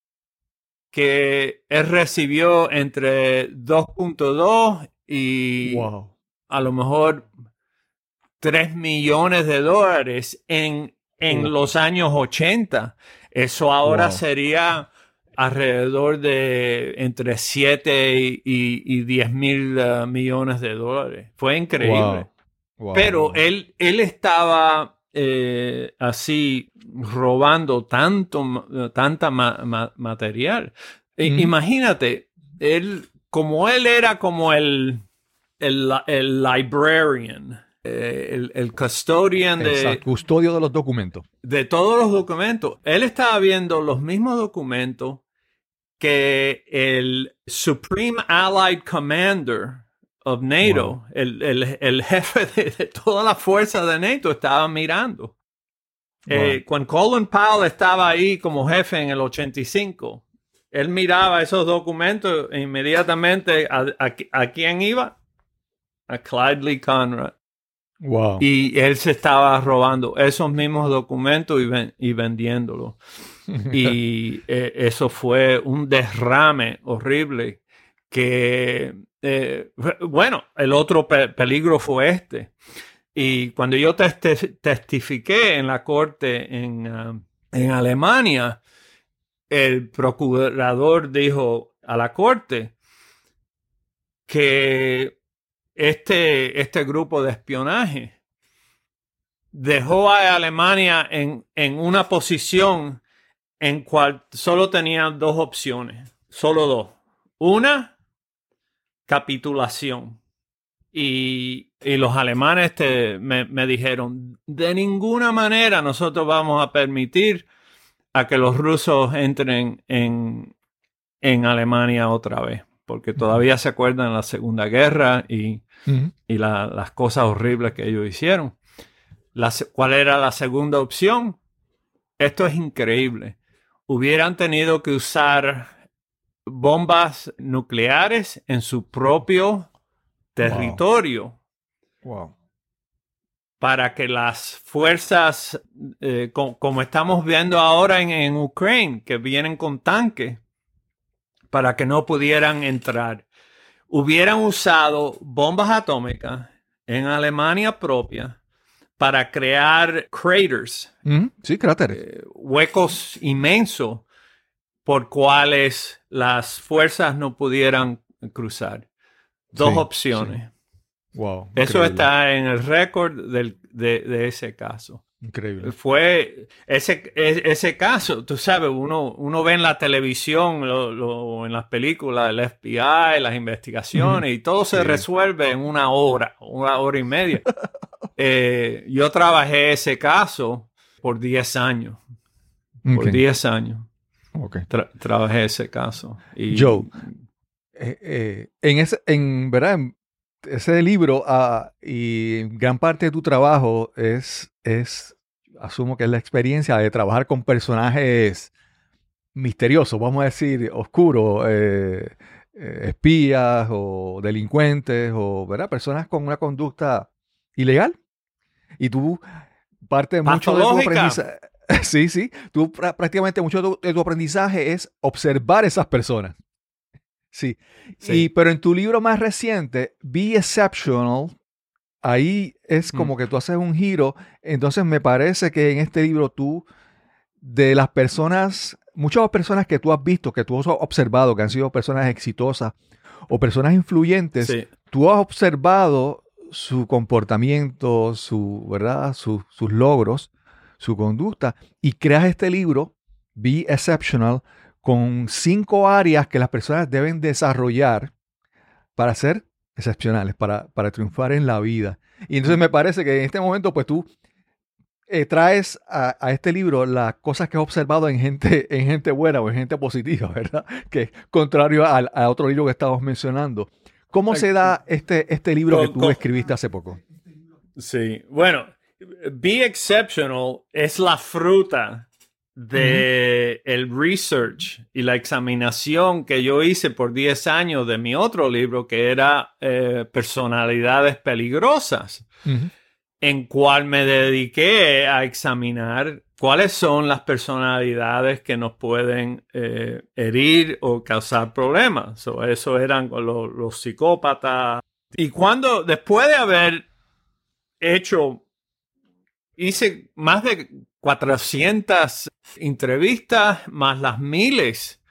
que él recibió entre 2.2 y Wow. a lo mejor 3 millones de dólares en, en Oh. los años 80. Eso ahora Wow. sería alrededor de entre 7 y, y- y 10 mil uh, millones de dólares. Fue increíble. Pero él, él estaba eh, así robando tanto, tanta ma- ma- material. Imagínate, él, como él era como el, el, el librarian, eh, el, el custodian de, custodio de los documentos. de todos los documentos. Él estaba viendo los mismos documentos que el Supreme Allied Commander of NATO, Wow. el, el- el jefe de, de toda la fuerza de NATO, estaba mirando. Eh, cuando Colin Powell estaba ahí como jefe en el 85, él miraba esos documentos e inmediatamente a, a- a quién iba? A Clyde Lee Conrad. Wow. Y él se estaba robando esos mismos documentos y, ven- y vendiéndolos. Y eh, eso fue un derrame horrible que, eh, bueno, el otro pe- peligro fue este. Y cuando yo testifiqué en la corte en, ah, en Alemania, el procurador dijo a la corte que este, este grupo de espionaje dejó a Alemania en, en una posición en cual solo tenía dos opciones, solo dos. Una, capitulación. Y, y los alemanes te- me, me dijeron, de ninguna manera nosotros vamos a permitir a que los rusos entren en, en Alemania otra vez, porque todavía se acuerdan de la Segunda Guerra y, y la- las cosas horribles que ellos hicieron. La ¿Cuál era la segunda opción? Esto es increíble. Hubieran tenido que usar bombas nucleares en su propio territorio Wow. para que las fuerzas, eh, co- como estamos viendo ahora en, en Ucrania, que vienen con tanques, para que no pudieran entrar, hubieran usado bombas atómicas en Alemania propia para crear craters, Ujú. Sí, cráteres. eh, huecos inmensos por cuales las fuerzas no pudieran cruzar. Dos Sí, opciones. Wow. Eso increíble, está en el récord de, de ese caso. Increíble. Fue ese, e- ese caso, tú sabes, uno, uno ve en la televisión, lo- lo- en las películas, el FBI, las investigaciones, y todo se Sí. resuelve en una hora, una hora y media. Eh, yo trabajé ese caso por 10 años. Por Ok, 10 años ok. tra- trabajé ese caso. Y, Joe. Eh, eh, en ese, en verdad, en ese libro ah, y gran parte de tu trabajo es, es, asumo que es la experiencia de trabajar con personajes misteriosos, vamos a decir, oscuros, eh, espías o delincuentes o, ¿verdad? Personas con una conducta ilegal. Y tú, parte mucho de tu aprendizaje, sí, sí, tú prá- prácticamente mucho de tu, de tu aprendizaje es observar esas personas. Sí. Sí. Y, pero en tu libro más reciente, Be Exceptional, ahí es como Mm. que tú haces un giro. Entonces me parece que en este libro tú, de las personas, muchas personas que tú has visto, que tú has observado, que han sido personas exitosas o personas influyentes, Sí. tú has observado su comportamiento, su, ¿verdad? Su- sus logros, su conducta, y creas este libro, Be Exceptional, con cinco áreas que las personas deben desarrollar para ser excepcionales, para, para triunfar en la vida. Y entonces me parece que en este momento, pues tú eh, traes a, a este libro las cosas que has observado en gente, en gente buena o en gente positiva, ¿verdad? Que es contrario al, a otro libro que estábamos mencionando. ¿Cómo se da este, este libro que tú escribiste hace poco? Sí, bueno, Be Exceptional es la fruta de el research y la examinación que yo hice por 10 años de mi otro libro que era eh, Personalidades Peligrosas, en cual me dediqué a examinar cuáles son las personalidades que nos pueden eh, herir o causar problemas. eso eran los, los psicópatas. Y cuando, después de haber hecho, hice más de 400 entrevistas, más las miles,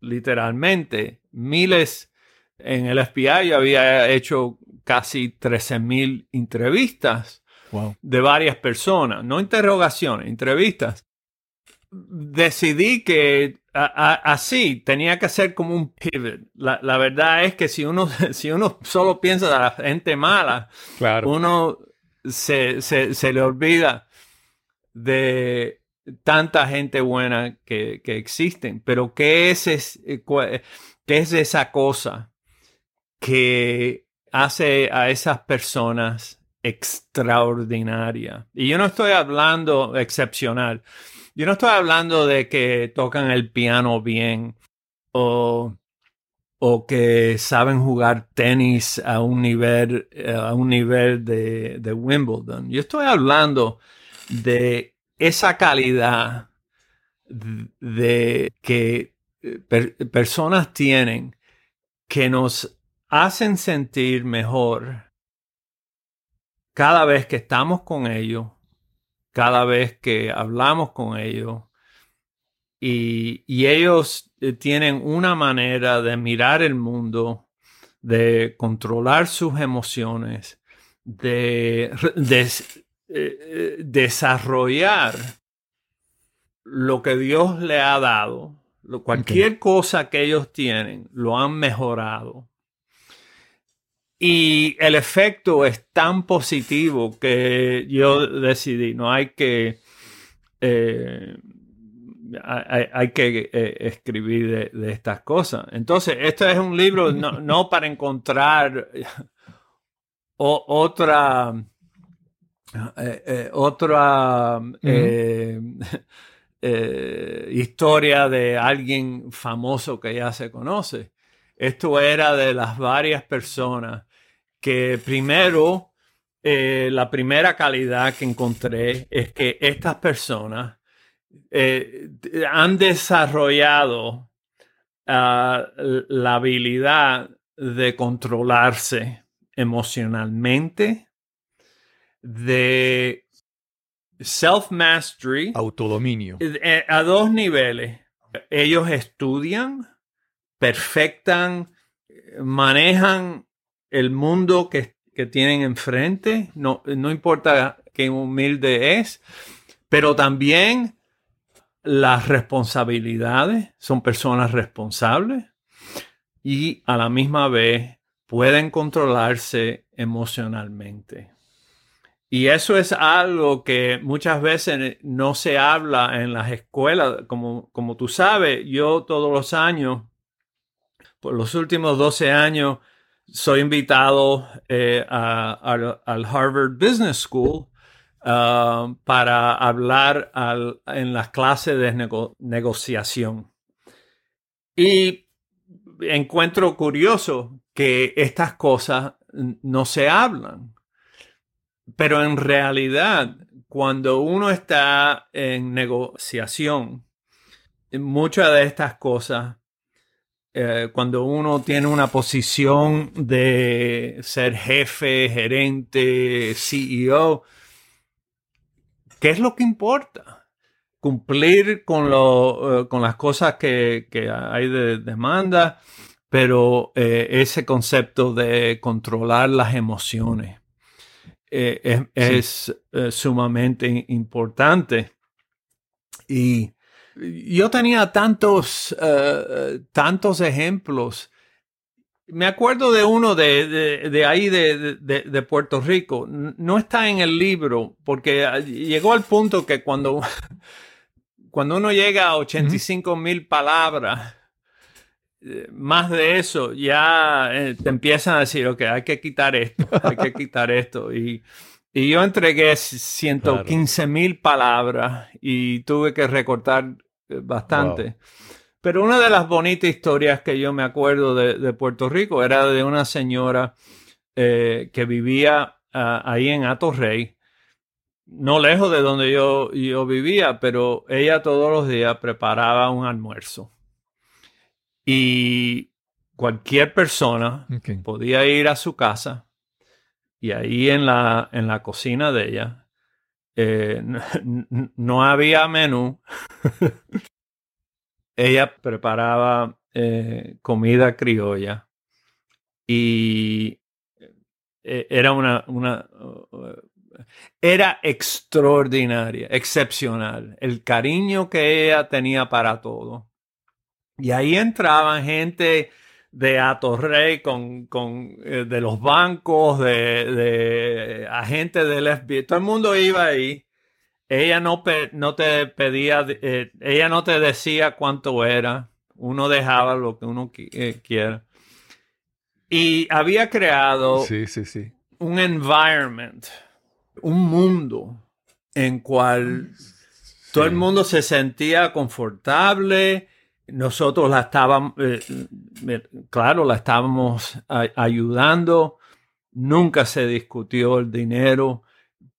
literalmente, miles en el FBI. Yo había hecho casi 13 mil entrevistas de varias personas, no interrogaciones, entrevistas. Decidí que así tenía que ser como un pivot. La, verdad es que si uno, si uno solo piensa de la gente mala, uno se, se le olvida de tanta gente buena que, existen. Pero ¿qué es, eh, ¿qué es esa cosa que hace a esas personas extraordinaria? Y yo no estoy hablando excepcional. Yo no estoy hablando de que tocan el piano bien o, o que saben jugar tenis a un nivel, eh, a un nivel de, Wimbledon. Yo estoy hablando de esa calidad de que eh, personas tienen que nos hacen sentir mejor cada vez que estamos con ellos, cada vez que hablamos con ellos. Y, ellos eh, tienen una manera de mirar el mundo, de controlar sus emociones, de, de eh, eh, desarrollar lo que Dios le ha dado, cualquier cosa que ellos tienen, lo han mejorado. Y el efecto es tan positivo que yo decidí, no hay que, eh, hay, que escribir de, estas cosas. Entonces, esto es un libro no, para encontrar otra eh, eh, otra eh, historia de alguien famoso que ya se conoce. Esto era de las varias personas que primero, la primera calidad que encontré es que estas personas han desarrollado ah, la habilidad de controlarse emocionalmente, de self-mastery. Autodominio. Eh, a dos niveles. Ellos estudian, perfectan, manejan el mundo que, tienen enfrente, no, no importa qué humilde es, pero también las responsabilidades, son personas responsables y a la misma vez pueden controlarse emocionalmente. Y eso es algo que muchas veces no se habla en las escuelas. Como, como tú sabes, yo todos los años, por los últimos 12 años, soy invitado eh, al Harvard Business School uh, para hablar en las clases de negociación. Y encuentro curioso que estas cosas no se hablan. Pero en realidad, cuando uno está en negociación, muchas de estas cosas, eh, cuando uno tiene una posición de ser jefe, gerente, CEO, ¿qué es lo que importa? Cumplir con, lo, eh, con las cosas que, hay de demanda, pero eh, ese concepto de controlar las emociones eh, es, eh, sumamente importante. Y yo tenía tantos, tantos ejemplos. Me acuerdo de uno de, ahí de, Puerto Rico. No está en el libro porque ah, llegó al punto que cuando, cuando uno llega a 85 mil palabras, más de eso, ya eh, te empiezan a decir, ok, hay que quitar esto, hay que quitar esto. Y, Y yo entregué 115 mil palabras y tuve que recortar eh, bastante. Pero una de las bonitas historias que yo me acuerdo de, Puerto Rico era de una señora eh, que vivía ah, ahí en Atorrey, no lejos de donde yo, yo vivía, pero ella todos los días preparaba un almuerzo. Y cualquier persona podía ir a su casa y ahí en la, en la cocina de ella eh, no, había menú. ella preparaba eh, comida criolla y eh, era una, una era extraordinaria, excepcional, el cariño que ella tenía para todo. Y ahí entraban gente de Atorrey con, con eh, de los bancos, de, de agentes del FBI. Todo el mundo iba ahí. Ella no, no te pedía, eh, ella no te decía cuánto era. Uno dejaba lo que uno eh, quiera. Y había creado un environment, un mundo en cual todo el mundo se sentía confortable, nosotros la estábamos, eh, claro, la estábamos ayudando, nunca se discutió el dinero,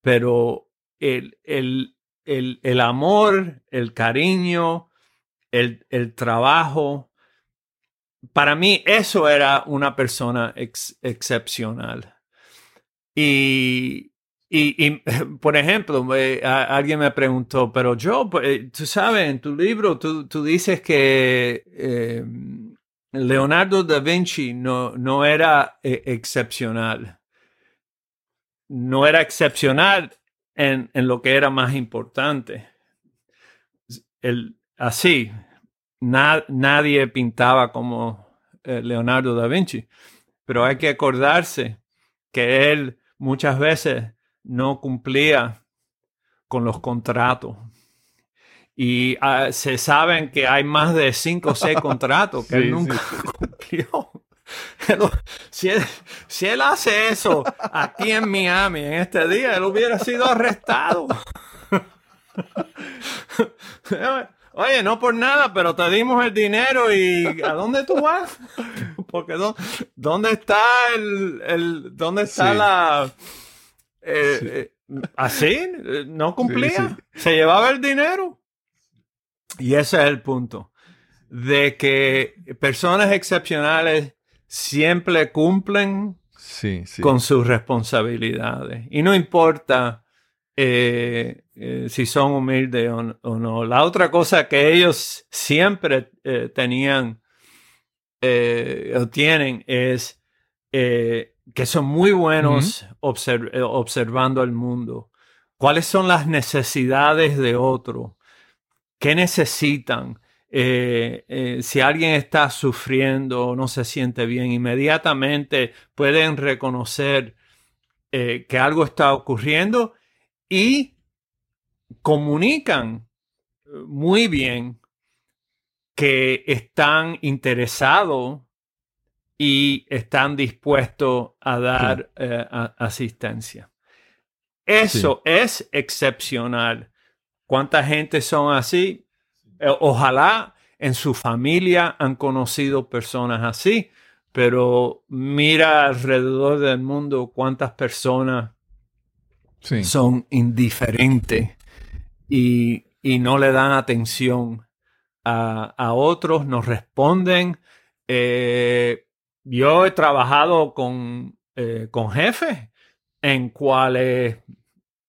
pero el, el, amor, el cariño, el, trabajo, para mí eso era una persona excepcional. Y, y, por ejemplo, alguien me preguntó, pero yo, pues, eh, tú sabes, en tu libro tú, dices que eh, Leonardo da Vinci no, no era eh, excepcional. No era excepcional en, lo que era más importante. El, así, nadie pintaba como Leonardo da Vinci, pero hay que acordarse que él muchas veces no cumplía con los contratos. Y ah, se saben que hay más de cinco o seis contratos que él nunca cumplió. Si, él, hace eso aquí en Miami en este día, él hubiera sido arrestado. Oye, no por nada, pero te dimos el dinero y ¿a dónde tú vas? Porque ¿dónde está el, dónde está la eh, eh, así, no cumplía, se llevaba el dinero. Y ese es el punto, de que personas excepcionales siempre cumplen con sus responsabilidades. Y no importa eh, si son humildes o, no. La otra cosa que ellos siempre tenían o tienen es que son muy buenos eh, observando el mundo. ¿Cuáles son las necesidades de otro? ¿Qué necesitan? Eh, eh, si alguien está sufriendo o no se siente bien, inmediatamente pueden reconocer que algo está ocurriendo y comunican muy bien que están interesados y están dispuestos a dar eh, asistencia. Eso es excepcional. ¿Cuánta gente son así? Eh, ojalá en su familia han conocido personas así, pero mira alrededor del mundo cuántas personas son indiferentes y, no le dan atención a, otros, no responden. Eh, yo he trabajado con, eh, con jefes en cuales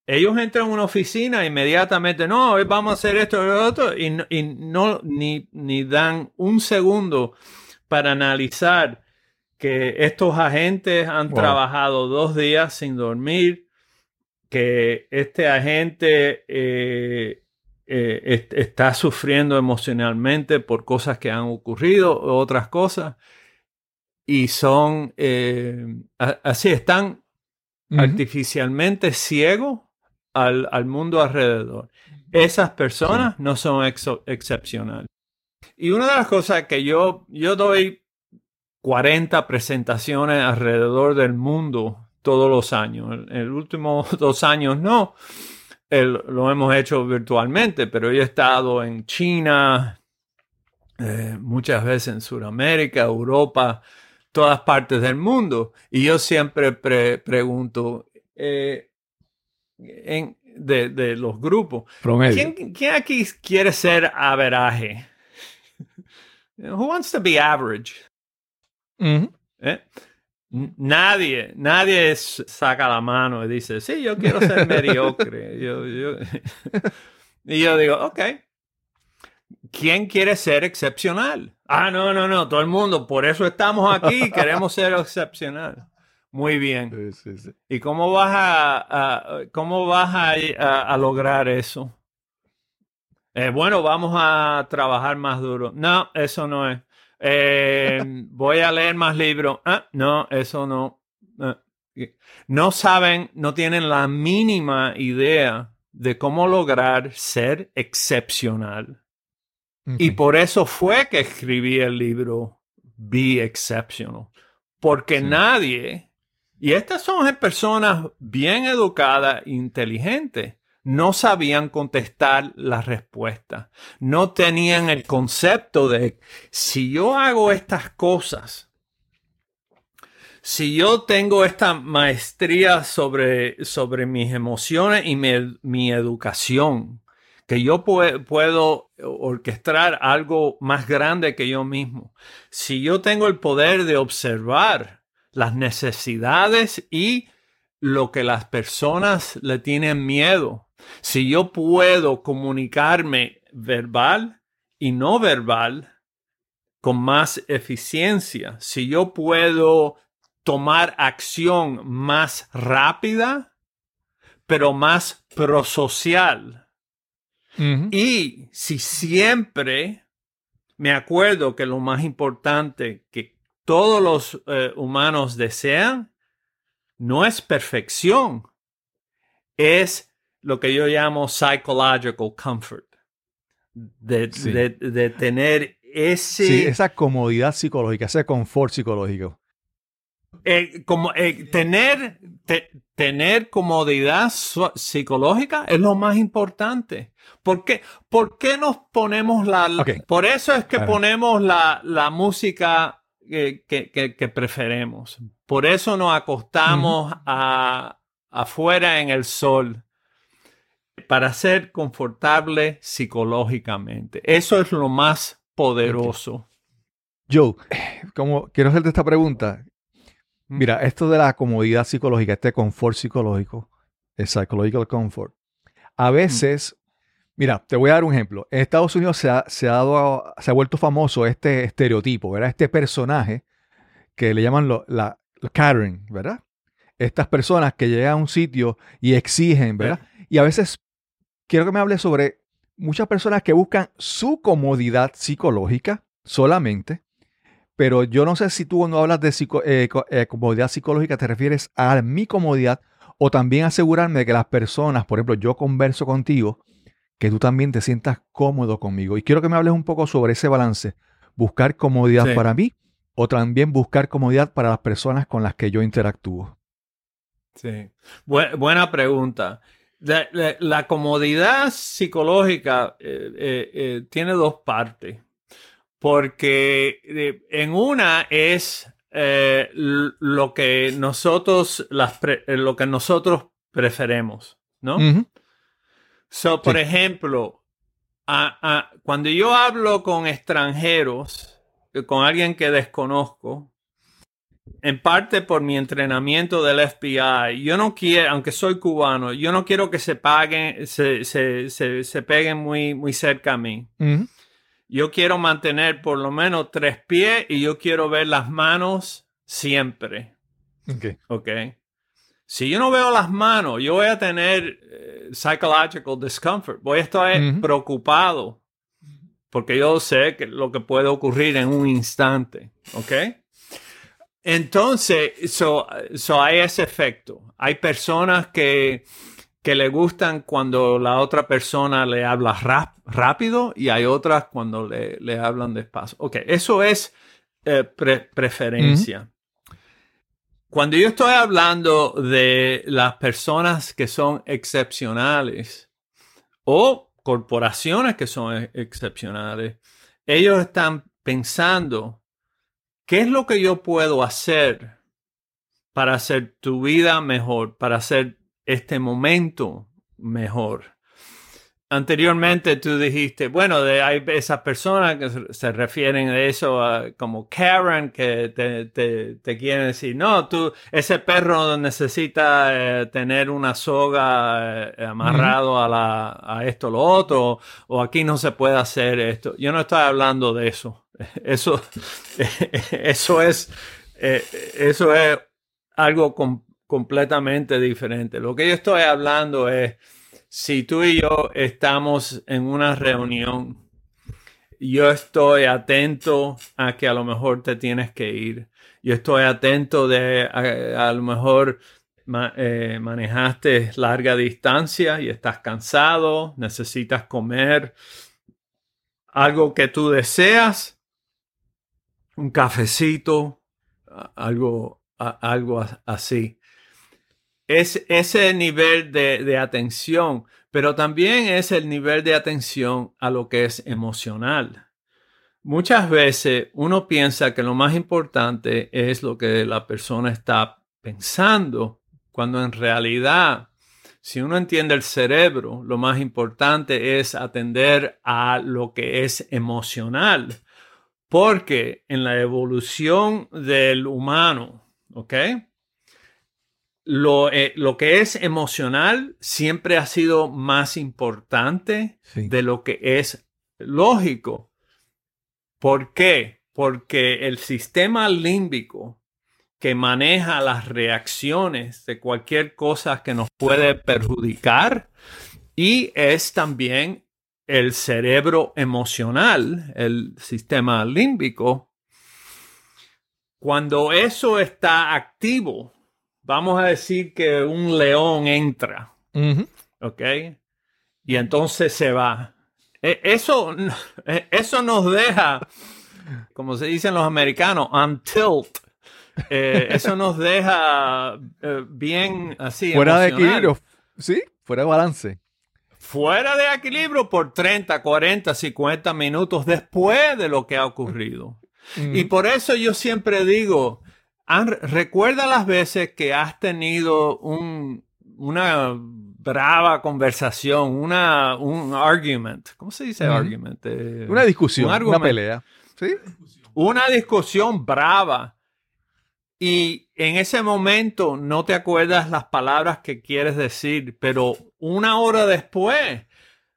ellos entran a una oficina inmediatamente, no, hoy vamos a hacer esto y lo otro, y, no, ni, ni dan un segundo para analizar que estos agentes han trabajado dos días sin dormir, que este agente eh, eh, está sufriendo emocionalmente por cosas que han ocurrido, otras cosas y son eh, así, están artificialmente ciegos al, mundo alrededor. Esas personas no son excepcionales. Y una de las cosas que yo, yo doy 40 presentaciones alrededor del mundo todos los años. En el último dos años no, lo hemos hecho virtualmente, pero yo he estado en China, eh, muchas veces en Sudamérica, Europa, todas partes del mundo. Y yo siempre pregunto eh, de, los grupos, ¿quién, ¿quién, aquí quiere ser averaje? Who wants to be average? ¿Eh? Nadie, nadie saca la mano y dice, sí, yo quiero ser mediocre. y yo digo, ok, ¿quién quiere ser excepcional? Ah, no, no, no, todo el mundo, por eso estamos aquí, queremos ser excepcional. Muy bien. ¿Y cómo vas a, cómo vas a, lograr eso? Eh, bueno, vamos a trabajar más duro. No, eso no es. Eh, voy a leer más libros. Ah, no, eso no. Ah, no saben, no tienen la mínima idea de cómo lograr ser excepcional. Y por eso fue que escribí el libro Be Exceptional. Porque nadie, y estas son personas bien educadas, inteligentes, no sabían contestar la respuesta. No tenían el concepto de si yo hago estas cosas, si yo tengo esta maestría sobre, sobre mis emociones y mi, educación, que yo puedo orquestar algo más grande que yo mismo, si yo tengo el poder de observar las necesidades y lo que las personas le tienen miedo, si yo puedo comunicarme verbal y no verbal con más eficiencia, si yo puedo tomar acción más rápida, pero más prosocial. Y si siempre me acuerdo que lo más importante que todos los eh, humanos desean no es perfección, es lo que yo llamo psychological comfort. De, tener ese... Sí, esa comodidad psicológica, ese confort psicológico. Eh, como, eh, tener, tener comodidad psicológica es lo más importante. ¿Por qué, ¿Por qué nos ponemos la... Por eso es que ponemos la, la música que, que, que, preferemos. Por eso nos acostamos a, afuera en el sol para ser confortable psicológicamente. Eso es lo más poderoso. Joe, como quiero hacerte esta pregunta. Mira, esto de la comodidad psicológica, este confort psicológico, el psychological comfort, a veces, mira, te voy a dar un ejemplo. En Estados Unidos se ha, se ha, dado, se ha vuelto famoso este estereotipo, ¿verdad? Este personaje que le llaman la, Karen, ¿verdad? Estas personas que llegan a un sitio y exigen, ¿verdad? Y a veces quiero que me hable sobre muchas personas que buscan su comodidad psicológica solamente, pero yo no sé si tú cuando hablas de eh, eh, comodidad psicológica te refieres a mi comodidad o también asegurarme de que las personas, por ejemplo, yo converso contigo, que tú también te sientas cómodo conmigo. Y quiero que me hables un poco sobre ese balance, buscar comodidad para mí o también buscar comodidad para las personas con las que yo interactúo. Sí, buena pregunta. La, comodidad psicológica eh, eh, eh, tiene dos partes, porque en una es lo que nosotros las lo que nosotros preferemos, ¿no? Por ejemplo, cuando yo hablo con extranjeros, con alguien que desconozco, en parte por mi entrenamiento del FBI. Yo no quiero, aunque soy cubano, yo no quiero que se paguen, se, se, se, peguen muy, muy cerca a mí. Yo quiero mantener por lo menos tres pies y yo quiero ver las manos siempre. Ok. okay. Si yo no veo las manos, yo voy a tener eh, psychological discomfort. Voy a estar preocupado porque yo sé que lo que puede ocurrir en un instante. ¿Ok? Entonces, so, hay ese efecto. Hay personas que, que le gustan cuando la otra persona le habla rápido y hay otras cuando le, le, hablan despacio. Ok, eso es eh, preferencia. Cuando yo estoy hablando de las personas que son excepcionales o corporaciones que son excepcionales, ellos están pensando, ¿qué es lo que yo puedo hacer para hacer tu vida mejor, para hacer este momento mejor? Anteriormente tú dijiste, bueno, de, hay esas personas que se, refieren a eso a- como Karen, que te, te- te quieren decir, no, tú, ese perro necesita eh, tener una soga eh, amarrado a, la, a esto, lo otro, o aquí no se puede hacer esto. Yo no estoy hablando de eso. Eso, eso es, eh, eso es algo com- completamente diferente. Lo que yo estoy hablando es, si tú y yo estamos en una reunión, yo estoy atento a que a lo mejor te tienes que ir. Yo estoy atento de a, a lo mejor eh, manejaste larga distancia y estás cansado, necesitas comer algo que tú deseas, un cafecito, algo, algo así es ese nivel de, de atención, pero también es el nivel de atención a lo que es emocional. Muchas veces uno piensa que lo más importante es lo que la persona está pensando, cuando en realidad, si uno entiende el cerebro, lo más importante es atender a lo que es emocional, porque en la evolución del humano, ¿ok? Lo, eh, lo que es emocional siempre ha sido más importante Sí. de lo que es lógico. ¿Por qué? Porque el sistema límbico que maneja las reacciones de cualquier cosa que nos puede perjudicar y es también el cerebro emocional, el sistema límbico. Cuando eso está activo, vamos a decir que un león entra. ¿ok? Y entonces se va. E- Eso, eso nos deja, como se dicen los americanos, on tilt. Eh, eso nos deja eh, bien así. Fuera de equilibrio. Sí, fuera de balance. Fuera de equilibrio por 30, 40, 50 minutos después de lo que ha ocurrido. Mm. Y por eso yo siempre digo, recuerda las veces que has tenido un, una brava conversación, una, un argument. ¿Cómo se dice argument? Eh, Una discusión, un una pelea. ¿Sí? Una discusión brava. Y en ese momento no te acuerdas las palabras que quieres decir, pero una hora después,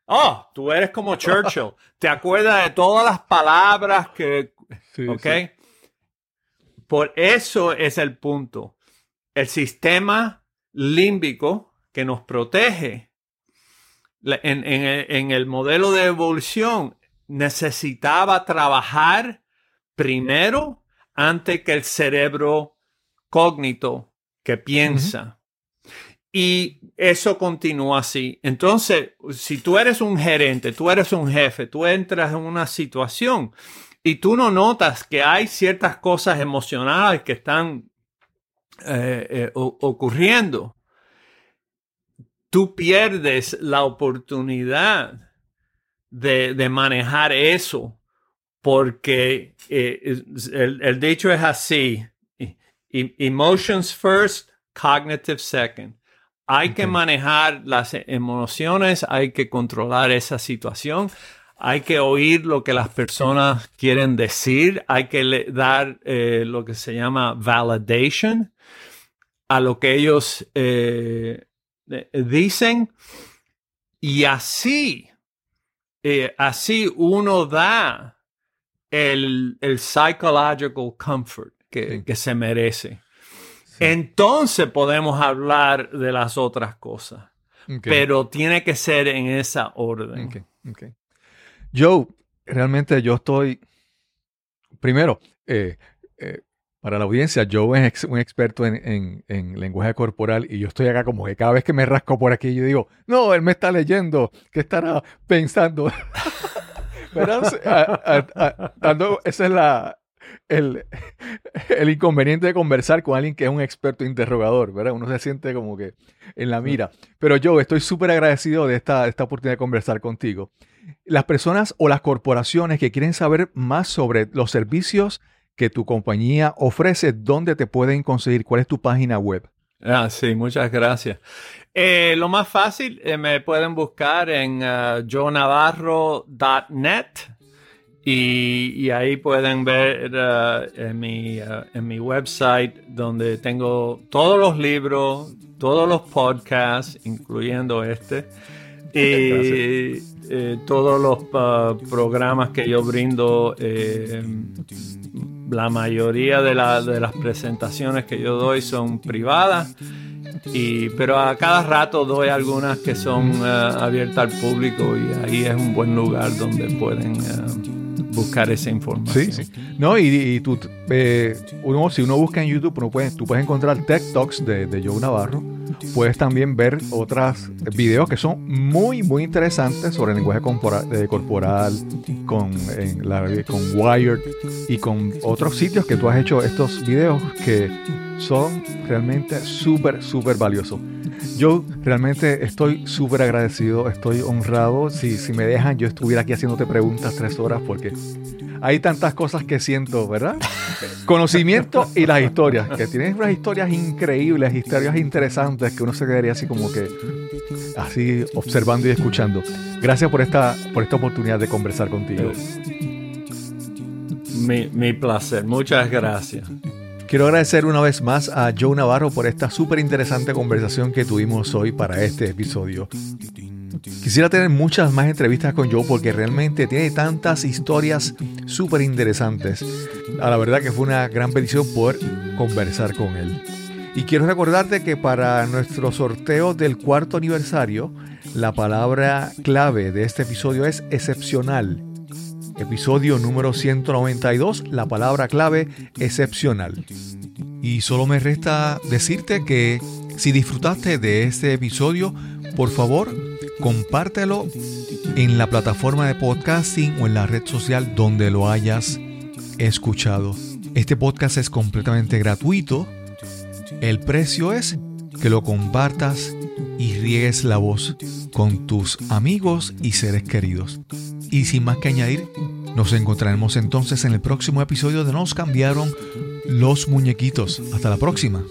oh, tú eres como Churchill, te acuerdas de todas las palabras que Sí, ¿Ok? sí. Por eso es el punto. El sistema límbico que nos protege en el modelo de evolución necesitaba trabajar primero antes que el cerebro cógnito que piensa. Y eso continúa así. Entonces, si tú eres un gerente, tú eres un jefe, tú entras en una situación y tú no notas que hay ciertas cosas emocionales que están eh, eh, ocurriendo, tú pierdes la oportunidad de, de manejar eso porque eh, el, el dicho es así, emotions first, cognitive second. Hay que manejar las emociones, hay que controlar esa situación, hay que oír lo que las personas quieren decir, hay que dar eh, lo que se llama validation a lo que ellos eh, eh, dicen. Y así, eh, así uno da el, el psychological comfort que, que se merece. Entonces podemos hablar de las otras cosas, pero tiene que ser en esa orden. Joe, realmente yo estoy. Primero, eh, eh, para la audiencia, Joe es un experto en, en- en lenguaje corporal y yo estoy acá como que cada vez que me rasco por aquí, yo digo, no, él me está leyendo, ¿qué estará pensando? ¿Verdad? A- esa es la, el, el, inconveniente de conversar con alguien que es un experto interrogador, ¿verdad? Uno se siente como que en la mira. Pero yo estoy súper agradecido de esta, esta oportunidad de conversar contigo. Las personas o las corporaciones que quieren saber más sobre los servicios que tu compañía ofrece, ¿dónde te pueden conseguir? ¿Cuál es tu página web? Ah, sí, muchas gracias. Eh, lo más fácil, eh, me pueden buscar en uh, jonavarro.net y, ahí pueden ver uh, en, mi, uh, en mi website donde tengo todos los libros, todos los podcasts, incluyendo este, y eh, todos los programas que yo brindo la mayoría de, de, las presentaciones que yo doy son privadas, y, pero a cada rato doy algunas que son uh, abiertas al público y ahí es un buen lugar donde pueden uh, buscar esa información. Sí, No, y, tú, eh, uno, si uno busca en YouTube, uno puede, tú puedes encontrar Tech Talks de, de Joe Navarro puedes también ver otros videos que son muy, muy interesantes sobre el lenguaje corporal, corporal con, con Wired y con otros sitios que tú has hecho estos videos que son realmente súper, súper valiosos. Yo realmente estoy súper agradecido, estoy honrado. Si, si me dejan, yo estuviera aquí haciéndote preguntas tres horas porque hay tantas cosas que siento, ¿verdad? Conocimiento y las historias, que tienes unas historias increíbles, historias interesantes que uno se quedaría así como que así observando y escuchando. Gracias por esta, por esta oportunidad de conversar contigo. Mi, mi placer, muchas gracias. Quiero agradecer una vez más a Joe Navarro por esta súper interesante conversación que tuvimos hoy para este episodio. Quisiera tener muchas más entrevistas con Joe porque realmente tiene tantas historias súper interesantes. A la verdad que fue una gran bendición poder conversar con él. Y quiero recordarte que para nuestro sorteo del cuarto aniversario, la palabra clave de este episodio es excepcional. Episodio número 192, la palabra clave excepcional. Y solo me resta decirte que si disfrutaste de este episodio, por favor, compártelo en la plataforma de podcasting o en la red social donde lo hayas escuchado. Este podcast es completamente gratuito. El precio es que lo compartas y riegues la voz con tus amigos y seres queridos. Y sin más que añadir, nos encontraremos entonces en el próximo episodio de Nos cambiaron los muñequitos. Hasta la próxima.